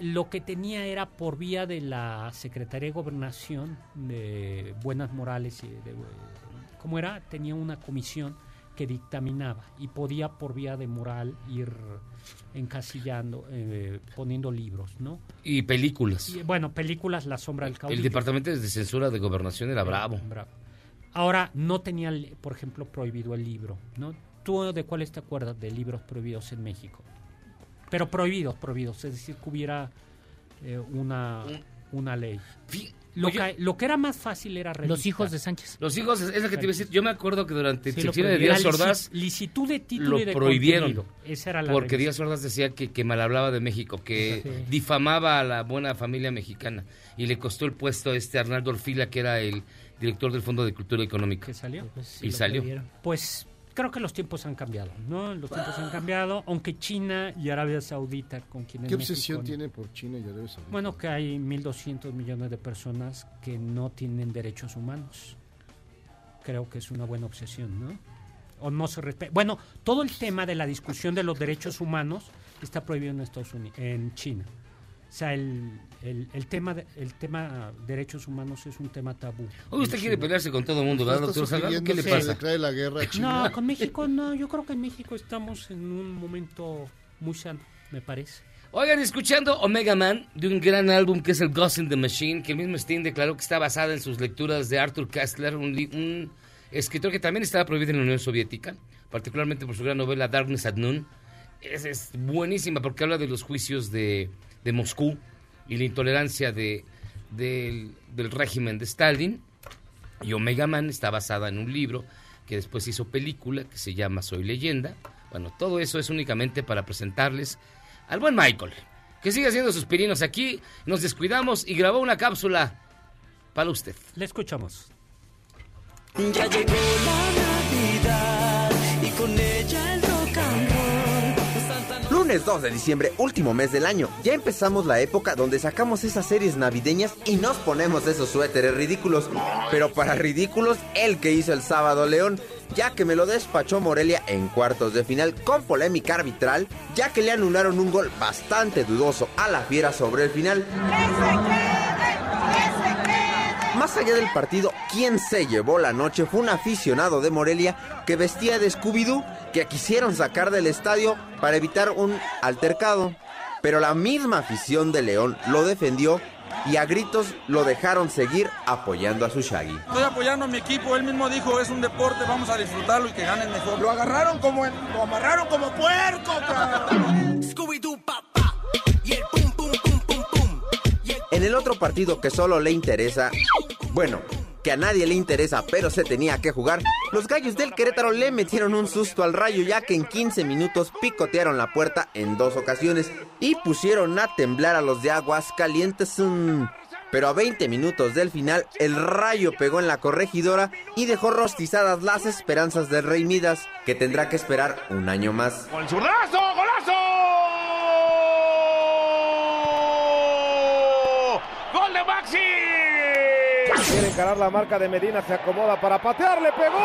lo que tenía era por vía de la Secretaría de Gobernación de Buenas Morales y de, ¿cómo era? Tenía una comisión que dictaminaba y podía por vía de moral ir encasillando, eh, poniendo libros, ¿no? Y películas. Y, bueno, películas La Sombra del Caudillo. El Departamento de Censura de Gobernación era bravo. Bravo. Ahora, no tenía, por ejemplo, prohibido el libro, ¿no? ¿Tú de cuáles te acuerdas de libros prohibidos en México? Pero prohibidos, prohibidos, es decir, que hubiera eh, una, una ley. Lo, oye- que, lo que era más fácil era Los hijos de Sánchez. Los hijos, es lo que te iba a decir. Yo me acuerdo que durante Sí, el de. Díaz La Ordaz lici- licitud de título lo y de prohibieron. contenido. Esa era la porque. Díaz Ordaz decía que, que mal hablaba de México, que Sí. difamaba a la buena familia mexicana. Y le costó el puesto a este Arnaldo Orfila, que era el director del Fondo de Cultura Económica. ¿Que salió? y salió. Pues creo que los tiempos han cambiado, ¿no? Los tiempos han cambiado, aunque China y Arabia Saudita, con quienes ¿Qué obsesión México- tiene por China y Arabia Saudita? Bueno, que hay 1.200 millones de personas que no tienen derechos humanos. Creo que es una buena obsesión, ¿no? O no se respeta. Bueno, todo el tema de la discusión de los derechos humanos está prohibido en Estados Unidos, en China. O sea, el, el, el tema de- el tema derechos humanos es un tema tabú. Hoy usted quiere pelearse con todo el mundo, ¿verdad, doctor Salgado? ¿Qué le Se pasa? declare la guerra a China. No, con México no. Yo creo que en México estamos en un momento muy sano, me parece. Oigan, escuchando Omega Man, de un gran álbum que es el Ghost in the Machine, que el mismo Sting declaró que está basada en sus lecturas de Arthur Kastler, un, un escritor que también estaba prohibido en la Unión Soviética, particularmente por su gran novela Darkness at Noon. Es, es buenísima porque habla de los juicios de, de Moscú y la intolerancia de, del, del régimen de Stalin. Y Omega Man está basada en un libro que después hizo película que se llama Soy Leyenda. Bueno, todo eso es únicamente para presentarles al buen Michael, que sigue haciendo sus pirinos aquí. Nos descuidamos y grabó una cápsula para usted. Le escuchamos. Ya llegó la Navidad y con ella Lunes 2 de diciembre, último mes del año. Ya empezamos la época donde sacamos esas series navideñas y nos ponemos esos suéteres ridículos. Pero para ridículos, el que hizo el sábado León, ya que me lo despachó Morelia en cuartos de final con polémica arbitral, ya que le anularon un gol bastante dudoso a la fiera sobre el final. Más allá del partido, quien se llevó la noche fue un aficionado de Morelia que vestía de Scooby-Doo que quisieron sacar del estadio para evitar un altercado. Pero la misma afición de León lo defendió y a gritos lo dejaron seguir apoyando a su Shaggy. Estoy apoyando a mi equipo, él mismo dijo, es un deporte, vamos a disfrutarlo y que ganen mejor. Lo agarraron como en- lo amarraron como puerco. Scooby-Doo, papá. Y el pum, pum, pum, pum, pum. En el otro partido que solo le interesa, bueno, que a nadie le interesa, pero se tenía que jugar, los gallos del Querétaro le metieron un susto al rayo ya que en 15 minutos picotearon la puerta en dos ocasiones y pusieron a temblar a los de aguas calientes. mm. Pero a 20 minutos del final, el rayo pegó en la corregidora y dejó rostizadas las esperanzas del Rey Midas, que tendrá que esperar un año más. ¡Con! ¡Golazo! ¡Gol de Maxi! Quiere encarar la marca de Medina, se acomoda para patear, le pegó.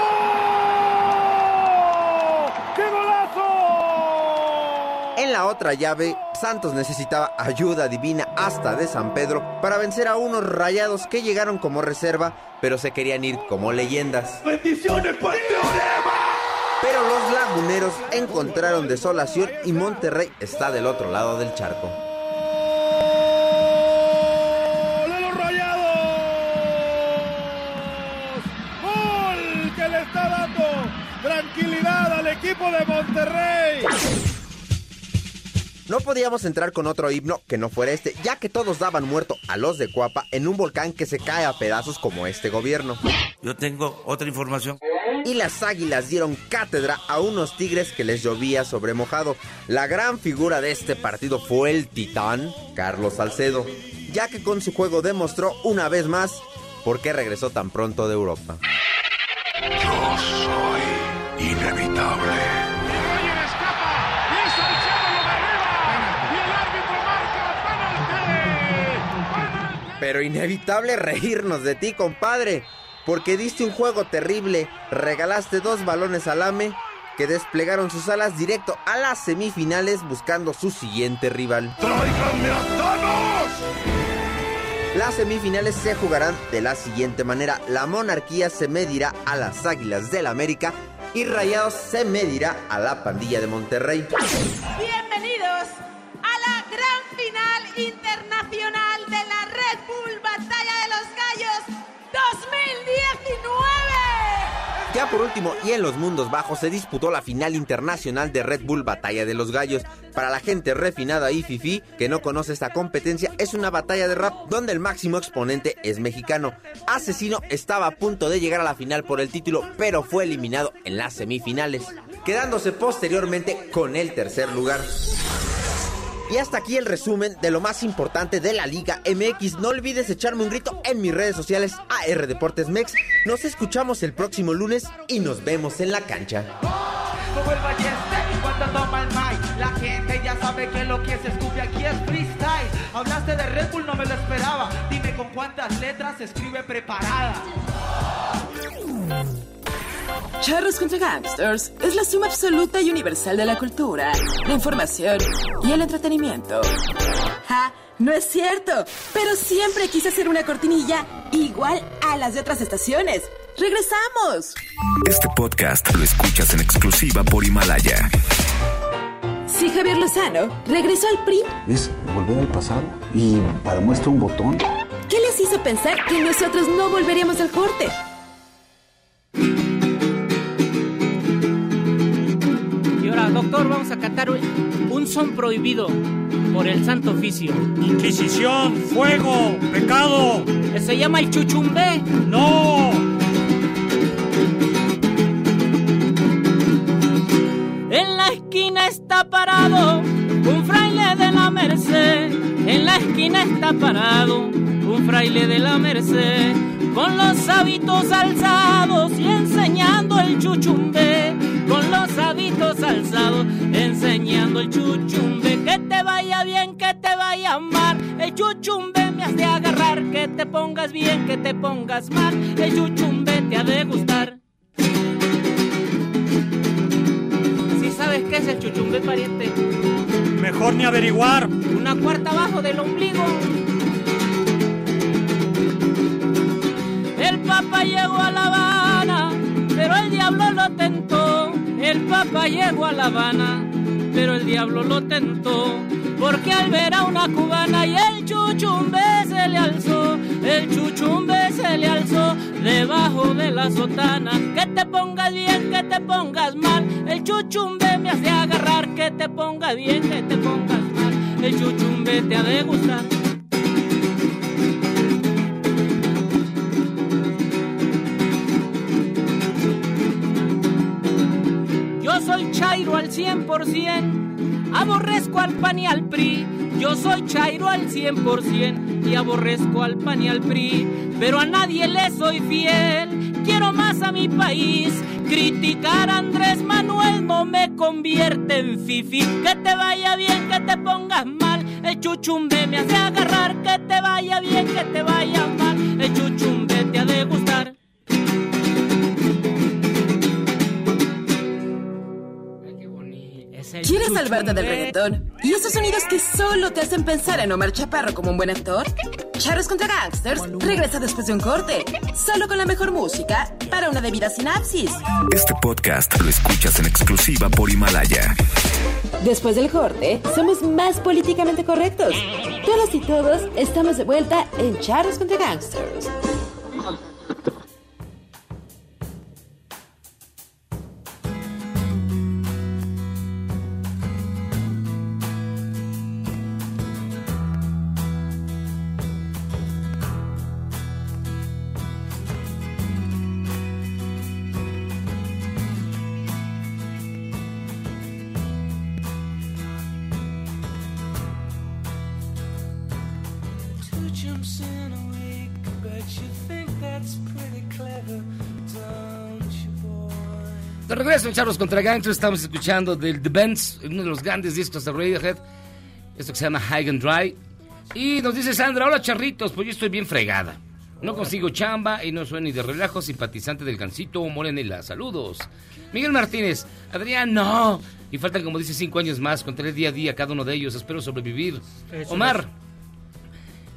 ¡Qué golazo! En la otra llave, Santos necesitaba ayuda divina hasta de San Pedro para vencer a unos rayados que llegaron como reserva, pero se querían ir como leyendas. ¡Bendiciones por Pero los laguneros encontraron desolación y Monterrey está del otro lado del charco. Equipo de Monterrey! No podíamos entrar con otro himno que no fuera este, ya que todos daban muerto a los de Cuapa en un volcán que se cae a pedazos como este gobierno. Yo tengo otra información. Y las águilas dieron cátedra a unos tigres que les llovía sobre mojado. La gran figura de este partido fue el titán Carlos Salcedo, ya que con su juego demostró una vez más por qué regresó tan pronto de Europa. Yo soy inevitable. ¡Y Salcedo lo derriba! ¡Y el árbitro marca penalti! Pero inevitable reírnos de ti, compadre, porque diste un juego terrible, regalaste dos balones al AME que desplegaron sus alas directo a las semifinales buscando su siguiente rival. ¡Tráiganme a Thanos! Las semifinales se jugarán de la siguiente manera. La monarquía se medirá a las Águilas del América y Rayados se medirá a la pandilla de Monterrey. Bienvenidos a la gran final internacional de la Red Bull Batalla de los Gallos 2019. Ya por último, y en los mundos bajos se disputó la final internacional de Red Bull Batalla de los Gallos. Para la gente refinada y fifi que no conoce esta competencia, es una batalla de rap donde el máximo exponente es mexicano. Asesino estaba a punto de llegar a la final por el título, pero fue eliminado en las semifinales, quedándose posteriormente con el tercer lugar. Y hasta aquí el resumen de lo más importante de la Liga MX. No olvides echarme un grito en mis redes sociales AR Deportes Mex. Nos escuchamos el próximo lunes y nos vemos en la cancha. Dime con cuántas letras escribe preparada Charros contra Gangsters es la suma absoluta y universal de la cultura, la información y el entretenimiento. ¡Ja! No es cierto, pero siempre quise hacer una cortinilla igual a las de otras estaciones. ¡Regresamos! Este podcast lo escuchas en exclusiva por Himalaya. Si Javier Lozano regresó al PRI, Es volver al pasado y para muestra un botón. ¿qué les hizo pensar que nosotros no volveríamos al corte? Doctor, vamos a cantar un, un son prohibido por el santo oficio. Inquisición, fuego, pecado. Se llama el chuchumbe. No. En la esquina está parado un fraile de la Merced. En la esquina está parado un fraile de la Merced. Con los hábitos alzados y enseñando el chuchumbe. Con los hábitos alzados enseñando el chuchumbe. Que te vaya bien, que te vaya mal. El chuchumbe me has de agarrar. Que te pongas bien, que te pongas mal. El chuchumbe te ha de gustar. Si sabes qué es el chuchumbe, pariente. Mejor ni averiguar. Una cuarta abajo del ombligo. El papa llegó a La Habana, pero el diablo lo tentó. El papa llegó a La Habana, pero el diablo lo tentó. Porque al ver a una cubana y el chuchumbe se le alzó, el chuchumbe se le alzó debajo de la sotana. Que te pongas bien, que te pongas mal, el chuchumbe me hace agarrar. Que te pongas bien, que te pongas mal, el chuchumbe te ha de gustar. Chairo al 100%, aborrezco al PAN y al PRI. Yo soy Chairo al 100% y aborrezco al PAN y al PRI. Pero a nadie le soy fiel, quiero más a mi país. Criticar a Andrés Manuel no me convierte en fifi. Que te vaya bien, que te pongas mal. El chuchumbe me hace agarrar. Salvarte del reggaetón? ¿Y esos sonidos que solo te hacen pensar en Omar Chaparro como un buen actor? Charros contra Gangsters regresa después de un corte, solo con la mejor música para una debida sinapsis. Este podcast lo escuchas en exclusiva por Himalaya. Después del corte, somos más políticamente correctos. Todas y todos estamos de vuelta en Charros contra Gangsters. Regreso en Charlos contra Gangsters, estamos escuchando del The Bends, uno de los grandes discos de Radiohead. Esto que se llama High and Dry. Y nos dice Sandra, hola charritos, pues yo estoy bien fregada. No consigo chamba y no soy ni de relajo, simpatizante del gancito Morenela. Saludos. Miguel Martínez, Adrián, no. Y faltan como dice cinco años más, contaré día a día cada uno de ellos. Espero sobrevivir. Eso Omar,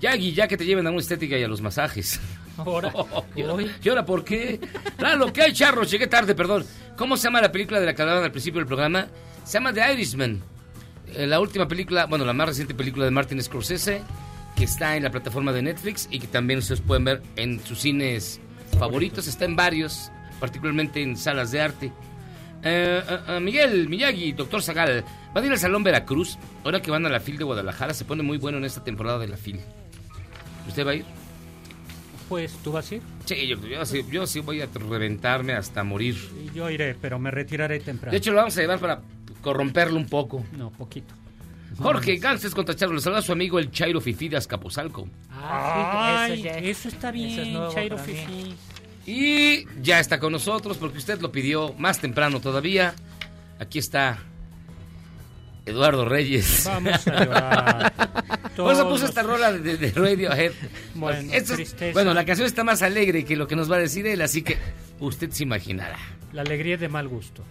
Yagi, ya que te lleven a una estética y a los masajes. Ahora, ¿Y ahora- ¿Y ahora por qué? Claro, que hay charros, llegué tarde, perdón. ¿Cómo se llama la película de la que hablaban al principio del programa? Se llama The Irishman. Eh, la última película, bueno, la más reciente película de Martin Scorsese, que está en la plataforma de Netflix y que también ustedes pueden ver en sus cines favoritos. Está en varios, particularmente en salas de arte. Eh, eh, eh, Miguel, Miyagi, doctor Zagal, van a ir al Salón Veracruz. Ahora que van a la FIL de Guadalajara, se pone muy bueno en esta temporada de la FIL. ¿Usted va a ir? Pues tú vas a ir. Sí, yo, yo sí, yo sí voy a reventarme hasta morir. Y yo iré, pero me retiraré temprano. De hecho, lo vamos a llevar para corromperlo un poco. No, poquito. Jorge Ganses contra Charlo. Le saluda a su amigo el Chairo Fifi de Azcapotzalco. Ay, eso está bien, eso es nuevo Chairo. Fifi. Y ya está con nosotros porque usted lo pidió más temprano todavía. Aquí está Eduardo Reyes. Vamos a llorar. Por eso puso esta rola de, de- Radiohead. Bueno, Esto bueno, la canción está más alegre que lo que nos va a decir él, así que usted se imaginará. La alegría de mal gusto.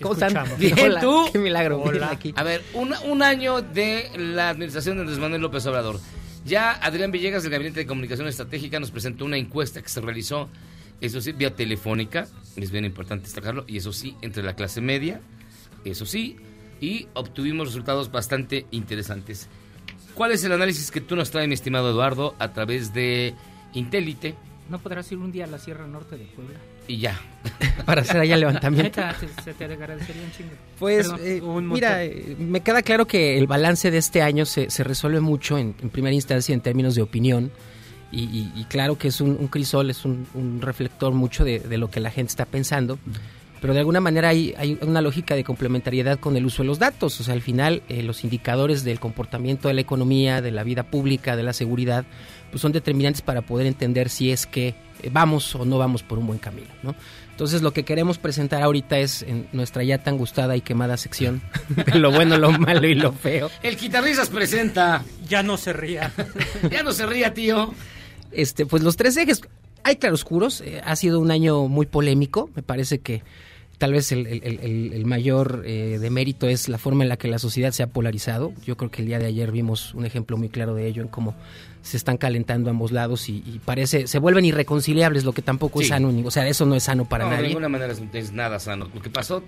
¿Cómo están? Escuchamos. Bien, Hola, tú. Qué milagro. Hola. aquí. A ver, un, un año de la administración de Andrés Manuel López Obrador. Ya Adrián Villegas del Gabinete de Comunicación Estratégica nos presentó una encuesta que se realizó, eso sí, vía telefónica, es bien importante destacarlo, y eso sí, entre la clase media, eso sí, y obtuvimos resultados bastante interesantes. ¿Cuál es el análisis que tú nos traes, mi estimado Eduardo, a través de Intelite? ¿No podrás ir un día a la Sierra Norte de Puebla? Y ya. Para hacer allá levantamiento. Neta, se, se te agradecería un chingo. Pues Perdón, eh, un mira, eh, me queda claro que el balance de este año se, se resuelve mucho en, en primera instancia en términos de opinión y, y- y claro que es un, un crisol, es un, un reflector mucho de, de lo que la gente está pensando, pero de alguna manera hay, hay una lógica de complementariedad con el uso de los datos, o sea, al final eh, los indicadores del comportamiento de la economía, de la vida pública, de la seguridad, pues son determinantes para poder entender si es que eh, vamos o no vamos por un buen camino, ¿no? Entonces lo que queremos presentar ahorita es en nuestra ya tan gustada y quemada sección de lo bueno, lo malo y lo feo. El guitarristas presenta. Ya no se ría. ya no se ría, tío. Este, pues los tres ejes, hay claroscuros, eh, ha sido un año muy polémico, me parece que tal vez el, el- el- el mayor eh, demérito es la forma en la que la sociedad se ha polarizado. Yo creo que el día de ayer vimos un ejemplo muy claro de ello en cómo se están calentando ambos lados y, y parece, se vuelven irreconciliables, lo que tampoco es sano, o sea, eso no es sano para no, de nadie. ninguna manera es, es nada sano. Lo que pasó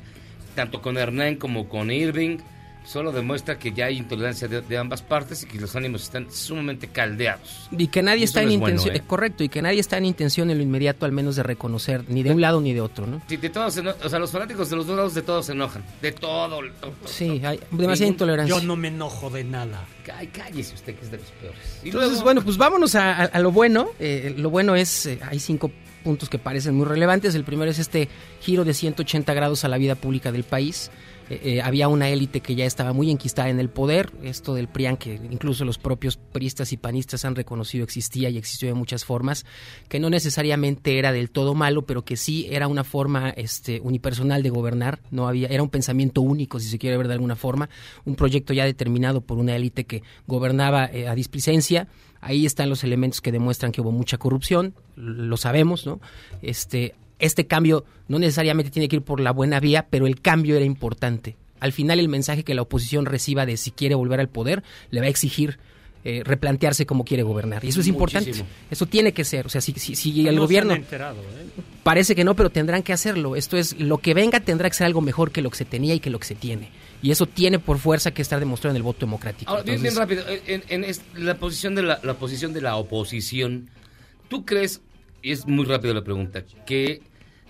tanto con Hernán como con Irving solo demuestra que ya hay intolerancia de, de ambas partes y que los ánimos están sumamente caldeados. Y que nadie Y está no en es bueno, intención, ¿eh? eh, correcto, y que nadie está en intención en lo inmediato al menos de reconocer ni de un lado ni de otro, ¿no? Sí, de todos, o sea, los fanáticos de los dos lados de todos se enojan. De todo. todo. Sí, hay demasiada Ningún- intolerancia. Yo no me enojo de nada. Ay, cállese usted que es de los peores. Y Entonces, luego- bueno, pues vámonos a, a- a lo bueno. Eh, lo bueno es, eh, hay cinco puntos que parecen muy relevantes. El primero es este giro de 180 grados a la vida pública del país. Eh, eh, había una élite que ya estaba muy enquistada en el poder, esto del PRIAN, que incluso los propios priistas y panistas han reconocido existía y existió de muchas formas, que no necesariamente era del todo malo, pero que sí era una forma este, unipersonal de gobernar, no había, era un pensamiento único, si se quiere ver de alguna forma, un proyecto ya determinado por una élite que gobernaba eh, a displicencia, ahí están los elementos que demuestran que hubo mucha corrupción, lo sabemos, ¿no? Este, este cambio no necesariamente tiene que ir por la buena vía, pero el cambio era importante. Al final el mensaje que la oposición reciba de si quiere volver al poder le va a exigir eh, replantearse cómo quiere gobernar. Y eso es importante. Muchísimo. Eso tiene que ser. O sea, si, si, si el No se gobierno... han enterado, ¿eh? Parece que no, pero tendrán que hacerlo. Esto es, lo que venga tendrá que ser algo mejor que lo que se tenía y que lo que se tiene. Y eso tiene por fuerza que estar demostrado en el voto democrático. Ahora, bien, bien Entonces, rápido, en, en es- la posición de la, la posición de la oposición, ¿tú crees, y es muy rápido la pregunta, que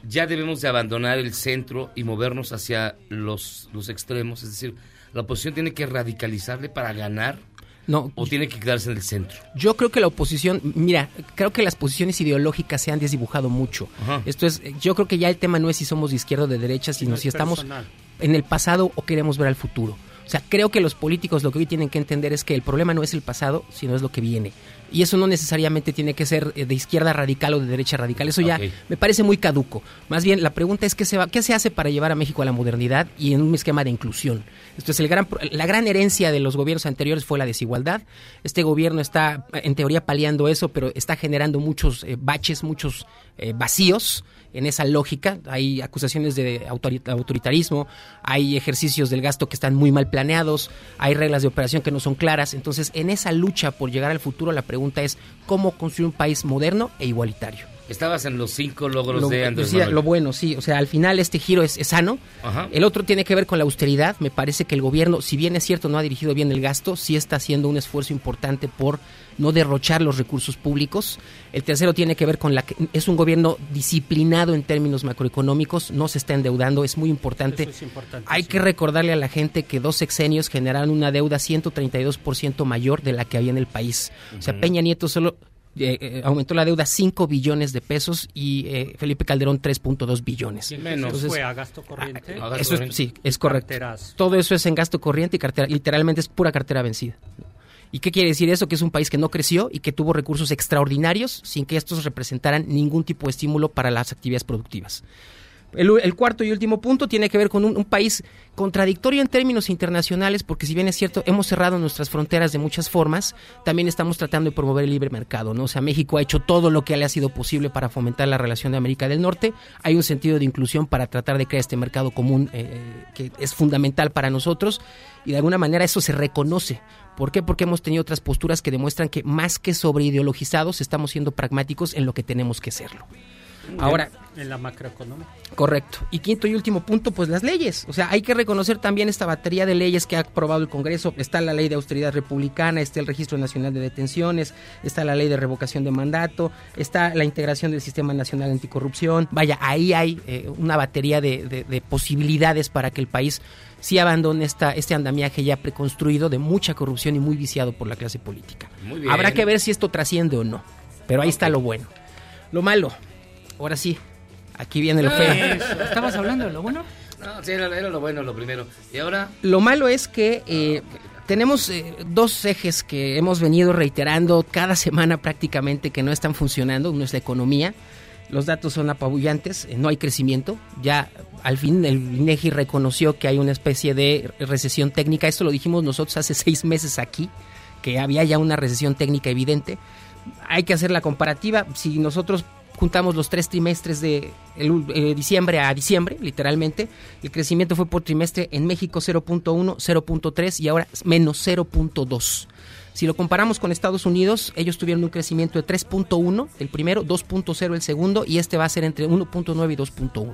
ya debemos de abandonar el centro y movernos hacia los, los extremos? Es decir, ¿la oposición tiene que radicalizarle para ganar? No. ¿O tiene que quedarse en el centro? Yo creo que la oposición, mira, creo que las posiciones ideológicas se han desdibujado mucho. Ajá. Esto es, yo creo que ya el tema no es si somos de izquierda o de derecha, sino es si estamos personal. en el pasado o queremos ver al futuro. Sea, creo que los políticos lo que hoy tienen que entender es que el problema no es el pasado, sino es lo que viene. Y eso no necesariamente tiene que ser eh, de izquierda radical o de derecha radical. Eso ya me parece muy caduco. Más bien, la pregunta es qué se, va, qué se hace para llevar a México a la modernidad y en un esquema de inclusión. Esto es el gran, la gran herencia de los gobiernos anteriores fue la desigualdad. Este gobierno está, en teoría, paliando eso, pero está generando muchos eh, baches, muchos eh, vacíos en esa lógica. Hay acusaciones de autori- autoritarismo, hay ejercicios del gasto que están muy mal planeados, hay reglas de operación que no son claras. Entonces, en esa lucha por llegar al futuro, la pregunta es cómo construir un país moderno e igualitario. Estabas en los cinco logros Lo, de Andrés Manuel. lo bueno, sí. O sea, al final este giro es, es sano. Ajá. El otro tiene que ver con la austeridad. Me parece que el gobierno, si bien es cierto, no ha dirigido bien el gasto, sí está haciendo un esfuerzo importante por no derrochar los recursos públicos. El tercero tiene que ver con la que es un gobierno disciplinado en términos macroeconómicos, no se está endeudando, es muy importante. Eso es importante. Hay que recordarle a la gente que dos sexenios generaron una deuda 132% mayor de la que había en el país. O sea. Peña Nieto solo eh, eh, aumentó la deuda 5 billones de pesos y eh, Felipe Calderón 3.2 billones. ¿Y entonces fue a gasto corriente? Ah, Eso es, sí, es correcto. Todo eso es en gasto corriente y cartera, literalmente es pura cartera vencida. ¿Y qué quiere decir eso? Que es un país que no creció y que tuvo recursos extraordinarios sin que estos representaran ningún tipo de estímulo para las actividades productivas. El, cuarto y último punto tiene que ver con un, país contradictorio en términos internacionales, porque si bien es cierto, hemos cerrado nuestras fronteras de muchas formas, también estamos tratando de promover el libre mercado, ¿no? O sea, México ha hecho todo lo que le ha sido posible para fomentar la relación de América del Norte. Hay un sentido de inclusión para tratar de crear este mercado común eh, que es fundamental para nosotros y de alguna manera eso se reconoce. ¿Por qué? Porque hemos tenido otras posturas que demuestran que más que sobre ideologizados estamos siendo pragmáticos en lo que tenemos que serlo. Ahora, En la macroeconomía. Correcto. Y quinto y último punto, pues las leyes. O sea, hay que reconocer también esta batería de leyes que ha aprobado el Congreso. Está la ley de austeridad republicana, está el Registro Nacional de Detenciones, está la ley de revocación de mandato, está la integración del Sistema Nacional Anticorrupción. Vaya, ahí hay eh, una batería de, de- de posibilidades para que el país sí abandone esta, este andamiaje ya preconstruido de mucha corrupción y muy viciado por la clase política. Muy bien. Habrá que ver si esto trasciende o no. Pero ahí está lo bueno. Lo malo, ahora sí, aquí viene lo feo. ¿Estabas hablando de lo bueno? No, sí, era, era lo bueno, lo primero. Y ahora, Lo malo es que eh, tenemos eh, dos ejes que hemos venido reiterando cada semana prácticamente que no están funcionando. Uno es la economía. Los datos son apabullantes, eh, no hay crecimiento. Ya al fin el INEGI reconoció que hay una especie de recesión técnica. Esto lo dijimos nosotros hace seis meses aquí, que había ya una recesión técnica evidente. Hay que hacer la comparativa. Si nosotros juntamos los tres trimestres de eh, diciembre a diciembre, literalmente, el crecimiento fue por trimestre en México 0.1, 0.3 y ahora menos 0.2. Si lo comparamos con Estados Unidos, ellos tuvieron un crecimiento de 3.1 el primero, 2.0 el segundo y este va a ser entre 1.9 y 2.1.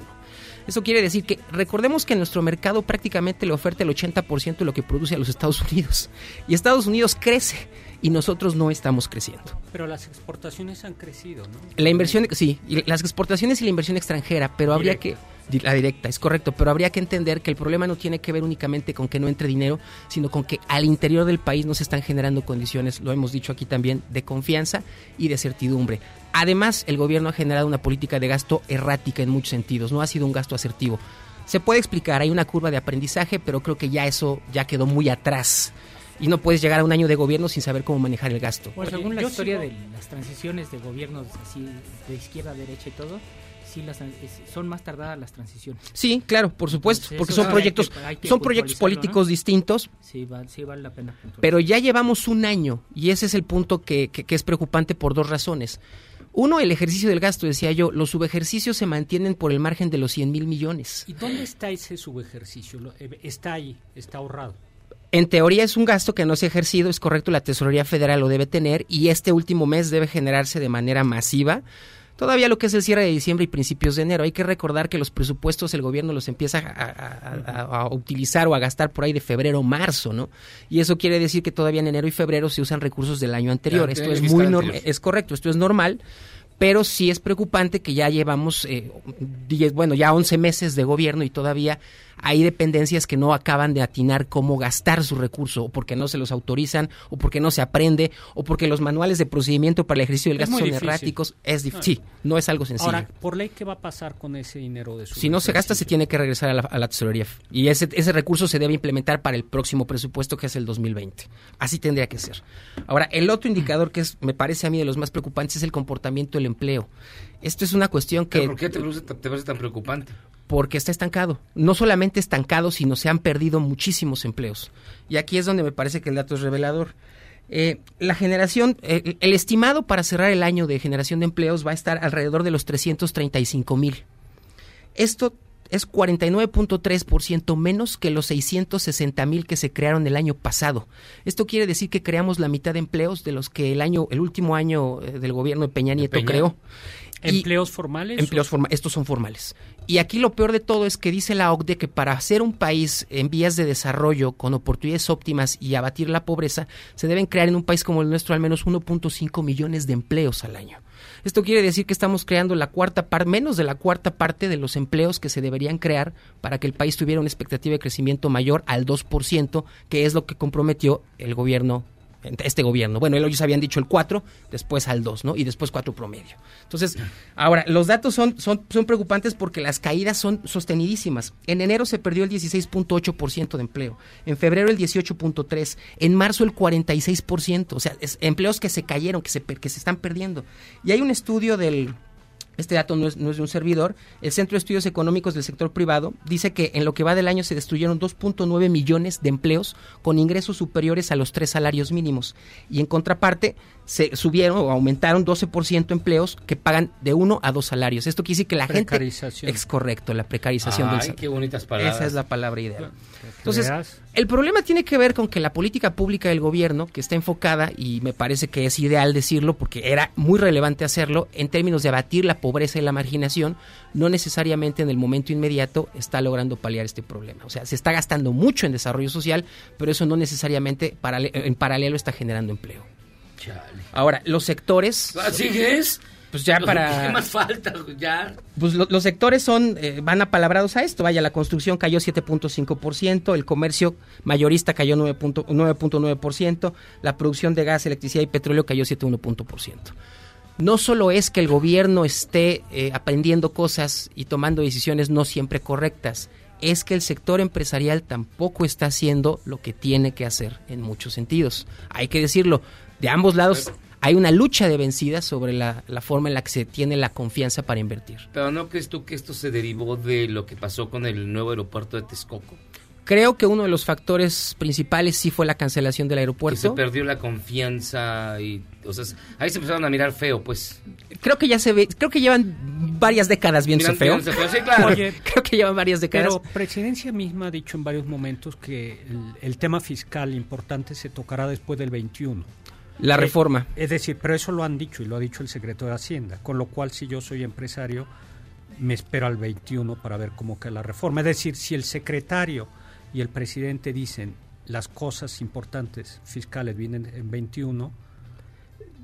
Eso quiere decir que recordemos que nuestro mercado prácticamente le oferta el 80% de lo que produce a los Estados Unidos. Y Estados Unidos crece y nosotros no estamos creciendo. Pero las exportaciones han crecido, ¿no? La inversión, sí, y las exportaciones y la inversión extranjera, pero habría que... La directa, es correcto, pero habría que entender que el problema no tiene que ver únicamente con que no entre dinero, sino con que al interior del país no se están generando condiciones, lo hemos dicho aquí también, de confianza y de certidumbre. Además, el gobierno ha generado una política de gasto errática en muchos sentidos, no ha sido un gasto asertivo. Se puede explicar, hay una curva de aprendizaje, pero creo que ya eso ya quedó muy atrás. Y no puedes llegar a un año de gobierno sin saber cómo manejar el gasto. Pues según la yo historia sigo- de las transiciones de gobiernos así de izquierda a derecha y todo, sí las son más tardadas las transiciones. Sí, claro, por supuesto, Entonces, porque son proyectos, que- hay que son proyectos políticos ¿no? distintos, Sí, va- sí vale la pena. pero ya llevamos un año y ese es el punto que, que- que es preocupante por dos razones. Uno, el ejercicio del gasto, decía yo, los subejercicios se mantienen por el margen de los 100 mil millones. ¿Y dónde está ese subejercicio? Eh, Está ahí, está ahorrado. En teoría es un gasto que no se ha ejercido, es correcto, la Tesorería Federal lo debe tener y este último mes debe generarse de manera masiva. Todavía lo que es el cierre de diciembre y principios de enero. Hay que recordar que los presupuestos el gobierno los empieza a, a- a- a utilizar o a gastar por ahí de febrero o marzo, ¿no? Y eso quiere decir que todavía en enero y febrero se usan recursos del año anterior. Esto es muy normal, es correcto, esto es normal. Pero sí es preocupante que ya llevamos, eh, 10, bueno, ya 11 meses de gobierno y todavía hay dependencias que no acaban de atinar cómo gastar su recurso, o porque no se los autorizan, o porque no se aprende, o porque los manuales de procedimiento para el ejercicio del Es gasto son difícil. erráticos. Es dif- Ah. sí, no es algo sencillo. Ahora, por ley, ¿qué va a pasar con ese dinero de su si no se gasta, se tiene que regresar a la, a la tesorería. Y ese, ese recurso se debe implementar para el próximo presupuesto, que es el 2020. Así tendría que ser. Ahora, el otro indicador que es, me parece a mí de los más preocupantes es el comportamiento del empleo. Esto es una cuestión que... ¿Pero ¿por qué te parece, te parece tan preocupante? Porque está estancado. No solamente estancado, sino se han perdido muchísimos empleos. Y aquí es donde me parece que el dato es revelador. Eh, la generación, eh, el estimado para cerrar el año de generación de empleos va a estar alrededor de los 335 mil. Esto es 49.3% menos que los 660 mil que se crearon el año pasado. Esto quiere decir que creamos la mitad de empleos de los que el año, el último año eh, del gobierno de Peña Nieto Peña. creó. ¿Empleos formales? Empleos estos son formales. Y aquí lo peor de todo es que dice la OCDE que para ser un país en vías de desarrollo con oportunidades óptimas y abatir la pobreza, se deben crear en un país como el nuestro al menos 1.5 millones de empleos al año. Esto quiere decir que estamos creando la cuarta parte, menos de la cuarta parte de los empleos que se deberían crear para que el país tuviera una expectativa de crecimiento mayor al 2%, que es lo que comprometió el gobierno este gobierno. Bueno, ellos habían dicho el 4, después al 2, ¿no? Y después 4 promedio. Entonces, ahora, los datos son, son, preocupantes porque las caídas son sostenidísimas. En enero se perdió el 16.8% de empleo, en febrero el 18.3%, en marzo el 46%, o sea, empleos que se cayeron, que se, que se están perdiendo. Y hay un estudio del este dato no es, no es de un servidor, el Centro de Estudios Económicos del Sector Privado dice que en lo que va del año se destruyeron 2.9 millones de empleos con ingresos superiores a los tres salarios mínimos. Y en contraparte, se subieron o aumentaron 12% empleos que pagan de uno a dos salarios. Esto quiere decir que la gente... Precarización. Es correcto, la precarización del Ay, sal- qué bonitas palabras. Esa es la palabra ideal. Entonces, el problema tiene que ver con que la política pública del gobierno, que está enfocada, y me parece que es ideal decirlo porque era muy relevante hacerlo, en términos de abatir la pobreza y la marginación, no necesariamente en el momento inmediato está logrando paliar este problema. O sea, se está gastando mucho en desarrollo social, pero eso no necesariamente en paralelo está generando empleo. Ahora, los sectores... ¿Así es? Pues ya para... ¿Qué más falta? Ya. Pues lo- los sectores son eh, van apalabrados a esto. Vaya, la construcción cayó 7.5%, el comercio mayorista cayó 9.9%, 9.9%, la producción de gas, electricidad y petróleo cayó 7.1%. No solo es que el gobierno esté eh, aprendiendo cosas y tomando decisiones no siempre correctas, es que el sector empresarial tampoco está haciendo lo que tiene que hacer en muchos sentidos. Hay que decirlo, de ambos lados hay una lucha de vencidas sobre la, la forma en la que se tiene la confianza para invertir. Pero ¿no crees tú que esto se derivó de lo que pasó con el nuevo aeropuerto de Texcoco? Creo que uno de los factores principales sí fue la cancelación del Que se aeropuerto. perdió la confianza y... O sea, ahí se empezaron a mirar feo, pues. Creo que ya se ve, creo que llevan varias décadas viéndose feo. feo, sí, claro. Oye, creo que llevan varias décadas. Pero Presidencia misma ha dicho en varios momentos que el, el tema fiscal importante se tocará después del 21. La Eh, reforma. Es decir, pero eso lo han dicho y lo ha dicho el secretario de Hacienda, con lo cual si yo soy empresario me espero al 21 para ver cómo queda la reforma. Es decir, si el secretario y el presidente dicen las cosas importantes fiscales vienen en 21,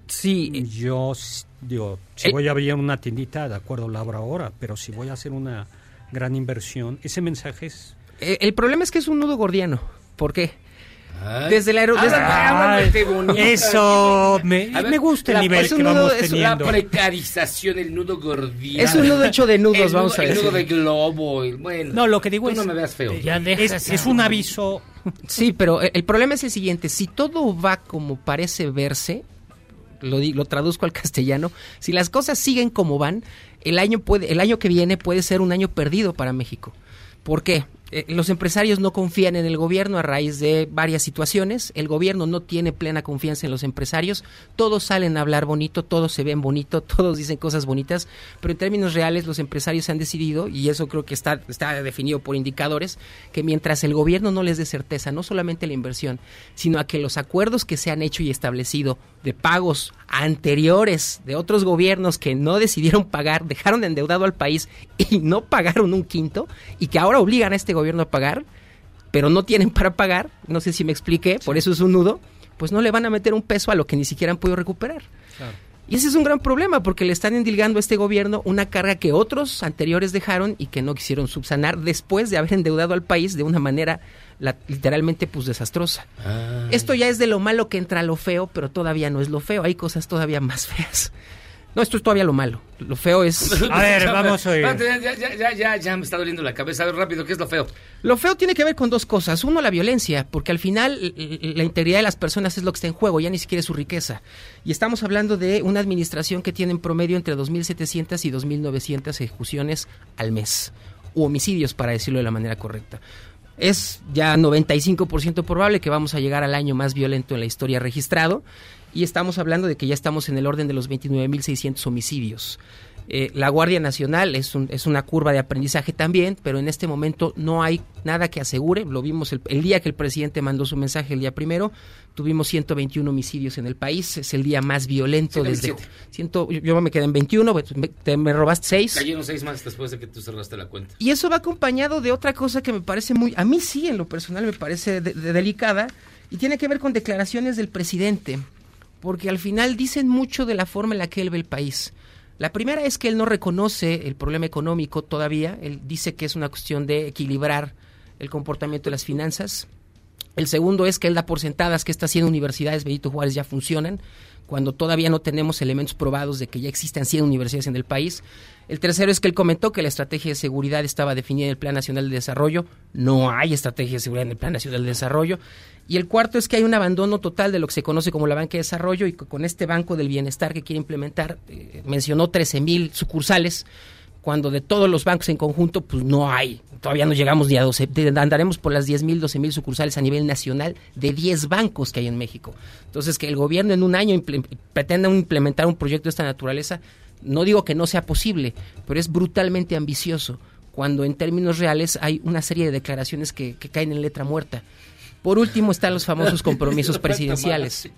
sí, yo s- digo, si Eh, voy a abrir una tiendita, de acuerdo, la abro ahora, pero si voy a hacer una gran inversión, ese mensaje es Eh, el problema es que es un nudo gordiano. ¿Por qué? Desde el aero- desde- Háblame, háblame bonito. Eso me, A ver, me gusta el la- nivel es que un nudo- vamos es teniendo. La precarización, el nudo gordito. Es un nudo hecho de nudos, El nudo- vamos a El decir. nudo de globo. el- bueno, No, lo que digo tú es- no me veas feo. es, es un aviso. Sí, pero el el problema es el siguiente. Si todo va como parece verse, lo, di- lo traduzco al castellano, si las cosas siguen como van, el año, puede, el año que viene puede ser un año perdido para México. ¿Por qué? Eh, los empresarios no confían en el gobierno a raíz de varias situaciones. El gobierno no tiene plena confianza en los empresarios. Todos salen a hablar bonito, todos se ven bonito, todos dicen cosas bonitas, pero en términos reales los empresarios han decidido, y eso creo que está, está definido por indicadores, que mientras el gobierno no les dé certeza, no solamente la inversión, sino a que los acuerdos que se han hecho y establecido de pagos anteriores de otros gobiernos que no decidieron pagar, dejaron de endeudado al país y no pagaron un quinto, y que ahora obligan a este gobierno a pagar, pero no tienen para pagar, no sé si me expliqué, por eso es un nudo, pues no le van a meter un peso a lo que ni siquiera han podido recuperar. Y ese es un gran problema porque le están endilgando a este gobierno una carga que otros anteriores dejaron y que no quisieron subsanar después de haber endeudado al país de una manera la- literalmente pues desastrosa. Esto ya es de lo malo que entra lo feo, pero todavía no es lo feo, hay cosas todavía más feas. No, esto es todavía lo malo. Lo feo es... Espérate, Ya, ya, ya, ya, ya me está doliendo la cabeza. A ver, rápido, ¿qué es lo feo? Lo feo tiene que ver con dos cosas. Uno, la violencia, porque al final la integridad de las personas es lo que está en juego, ya ni siquiera es su riqueza. Y estamos hablando de una administración que tiene en promedio entre 2.700 y 2.900 ejecuciones al mes, u homicidios, para decirlo de la manera correcta. Es ya 95% probable que vamos a llegar al año más violento en la historia registrado y estamos hablando de que ya estamos en el orden de los 29.600 homicidios. Eh, la Guardia Nacional es, un- es una curva de aprendizaje también, pero en este momento no hay nada que asegure. Lo vimos el, el día que el presidente mandó su mensaje, el día primero, tuvimos 121 homicidios en el país. Es el día más violento desde... 127. Ciento, yo- me quedé en 21, pues, me, te- me robaste 6. Cayeron seis más después de que tú cerraste la cuenta. Y eso va acompañado de otra cosa que me parece muy, a mí sí en lo personal me parece de- de- delicada, y tiene que ver con declaraciones del presidente, porque al final dicen mucho de la forma en la que él ve el país. La primera es que él no reconoce el problema económico todavía, él dice que es una cuestión de equilibrar el comportamiento de las finanzas. El segundo es que él da por sentadas que estas 100 universidades Benito Juárez ya funcionan, cuando todavía no tenemos elementos probados de que ya existan 100 universidades en el país. El tercero es que él comentó que la estrategia de seguridad estaba definida en el Plan Nacional de Desarrollo. No hay estrategia de seguridad en el Plan Nacional de Desarrollo. Y el cuarto es que hay un abandono total de lo que se conoce como la banca de desarrollo y que con este Banco del Bienestar que quiere implementar, eh, mencionó 13 mil sucursales, cuando de todos los bancos en conjunto, pues no hay. Todavía no llegamos ni a 12. de- Andaremos por las 10 mil, 12 mil sucursales a nivel nacional de 10 bancos que hay en México. Entonces, que el gobierno en un año pretenda implementar un proyecto de esta naturaleza, no digo que no sea posible, pero es brutalmente ambicioso cuando en términos reales hay una serie de declaraciones que, que caen en letra muerta. Por último están los famosos compromisos presidenciales.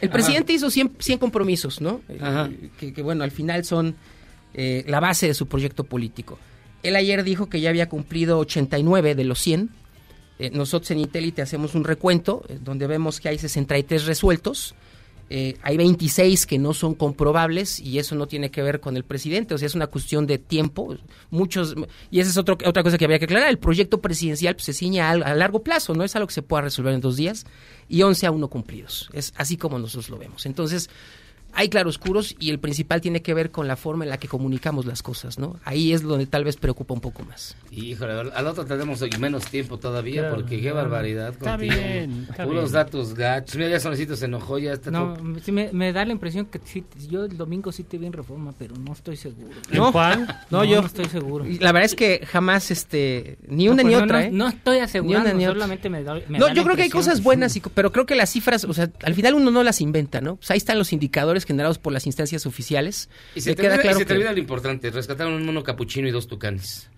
El presidente hizo 100, 100 compromisos, ¿no? Eh, Ajá. que, que, bueno, al final son eh, la base de su proyecto político. Él ayer dijo que ya había cumplido 89 de los 100. Eh, nosotros en Intelite hacemos un recuento eh, donde vemos que hay 63 resueltos. Eh, hay 26 que no son comprobables y eso no tiene que ver con el presidente, o sea, es una cuestión de tiempo. Muchos y esa es otro- otra cosa que habría que aclarar. El proyecto presidencial pues, se ciña a, a largo plazo, no es algo que se pueda resolver en dos días y 11 a 1 cumplidos. Es así como nosotros lo vemos. Entonces, hay claroscuros y el principal tiene que ver con la forma en la que comunicamos las cosas, ¿no? Ahí es donde tal vez preocupa un poco más. Híjole, al otro tenemos hoy menos tiempo todavía Claro, porque qué claro. barbaridad Está contigo. bien, está bien. datos gachos. Mira, ya Sonecito se enojó, ya está No, todo- sí me, me da la impresión que sí, yo el domingo sí te vi en reforma, pero no estoy seguro. ¿No? No, yo. No estoy seguro. La verdad es que jamás, este, ni una No, ni pues, no, otra, no, ¿eh? no estoy asegurando, Ni una ni otra. solamente me da, me No, da la yo creo que hay cosas buenas, y pero creo que las cifras, o sea, al final uno no las inventa, ¿no? Pues ahí están los indicadores generados por las instancias oficiales. Y se, te, queda olvida, y claro se te que- olvida lo importante, rescataron un mono capuchino y dos tucanes.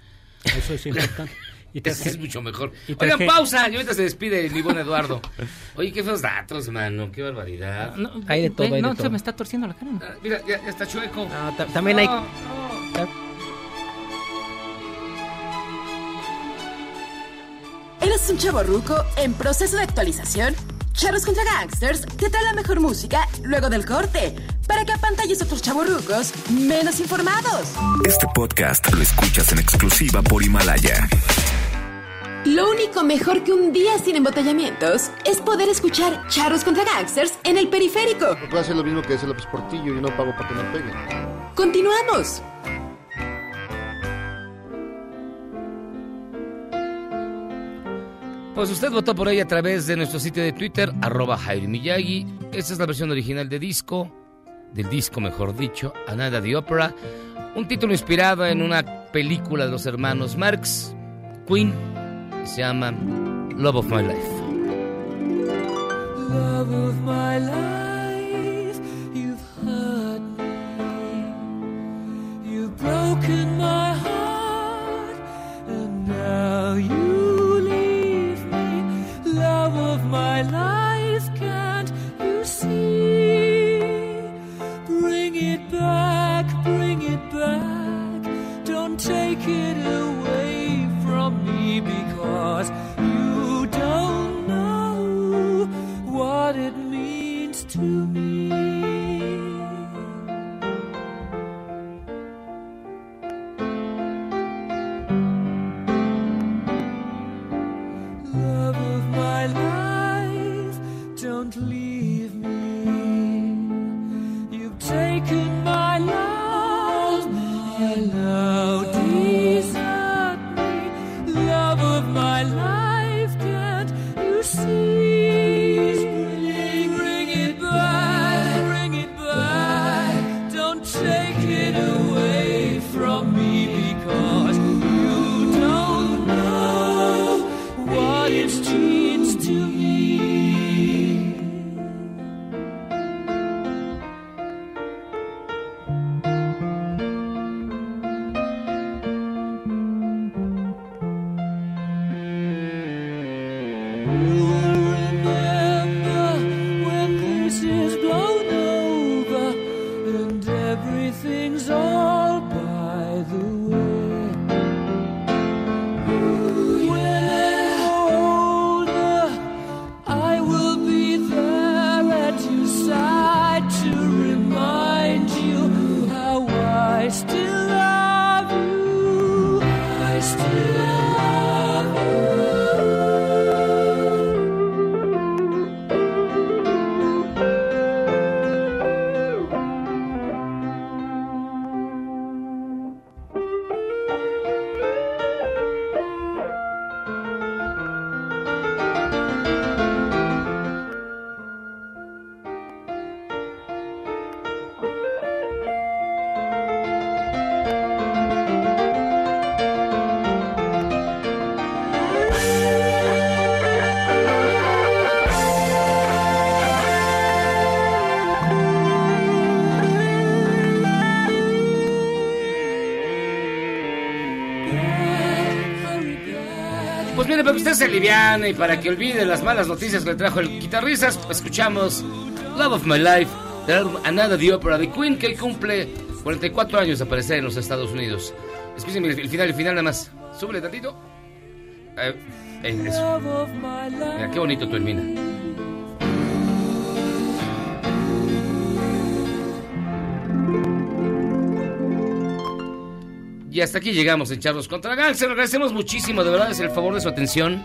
Eso es importante. Y Eso es mucho mejor. y Oigan, pausa, y ahorita se despide mi buen Eduardo. Oye, qué feos datos, mano, qué barbaridad. No, Hay de todo, hay de no, todo. se me está torciendo la cara. ¿no? Ah, Mira, ya, ya está chueco. ta- también hay- No, ¿Eres un chavo ruco en proceso de actualización? Charros contra Gangsters te trae la mejor música luego del corte para que apantalles a otros chavorrucos menos informados. Este podcast lo escuchas en exclusiva por Himalaya. Lo único mejor que un día sin embotellamientos es poder escuchar Charros contra Gangsters en el periférico. Puede hacer lo mismo que hace López Portillo y no pago para que me peguen. Continuamos. Pues usted votó por ella a través de nuestro sitio de Twitter, arroba Jairo Miyagi. Esta es la versión original de disco, del disco mejor dicho, Anada the Opera. Un título inspirado en una película de los hermanos Marx, Queen, que se llama Love of My Life. Love of my life, you've hurt me. You've broken my heart, and now you my life, can't you see? Bring it back, bring it back. Don't take it away from me because you don't know what it means to mire, see. Se aliviane y para que olvide las malas noticias que le trajo el guitarristas, escuchamos Love of My Life, del álbum Another the Opera de Queen, que cumple 44 años de aparecer en los Estados Unidos. Escúcheme el final, el final nada más. Súbele tantito. Eh, eh, eso. Mira, qué bonito termina. Y hasta aquí llegamos en Charlos contra Gangster. Agradecemos muchísimo, de verdad, es el favor de su atención.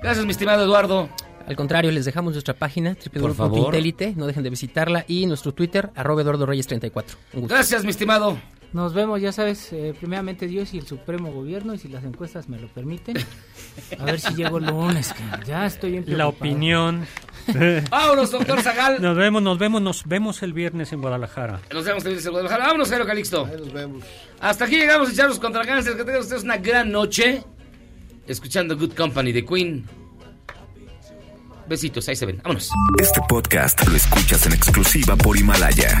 Gracias, mi estimado Eduardo. Al contrario, les dejamos nuestra página www.intelite, no dejen de visitarla, y nuestro Twitter, arroba Eduardo Reyes 34. Un gusto. Gracias, mi estimado. Nos vemos, ya sabes, eh, primeramente Dios y el Supremo Gobierno, y si las encuestas me lo permiten. A ver si llego el lunes, que ya estoy bien La preocupado. opinión. Vámonos, doctor Zagal. Nos vemos, nos vemos, nos vemos el viernes en Guadalajara. Nos vemos en Guadalajara. Vámonos, Jairo Calixto. nos vemos. Hasta aquí llegamos a Charlos contra Gangster. Que tengan ustedes una gran noche. Escuchando Good Company de Queen. Besitos, ahí se ven. Vámonos. Este podcast lo escuchas en exclusiva por Himalaya.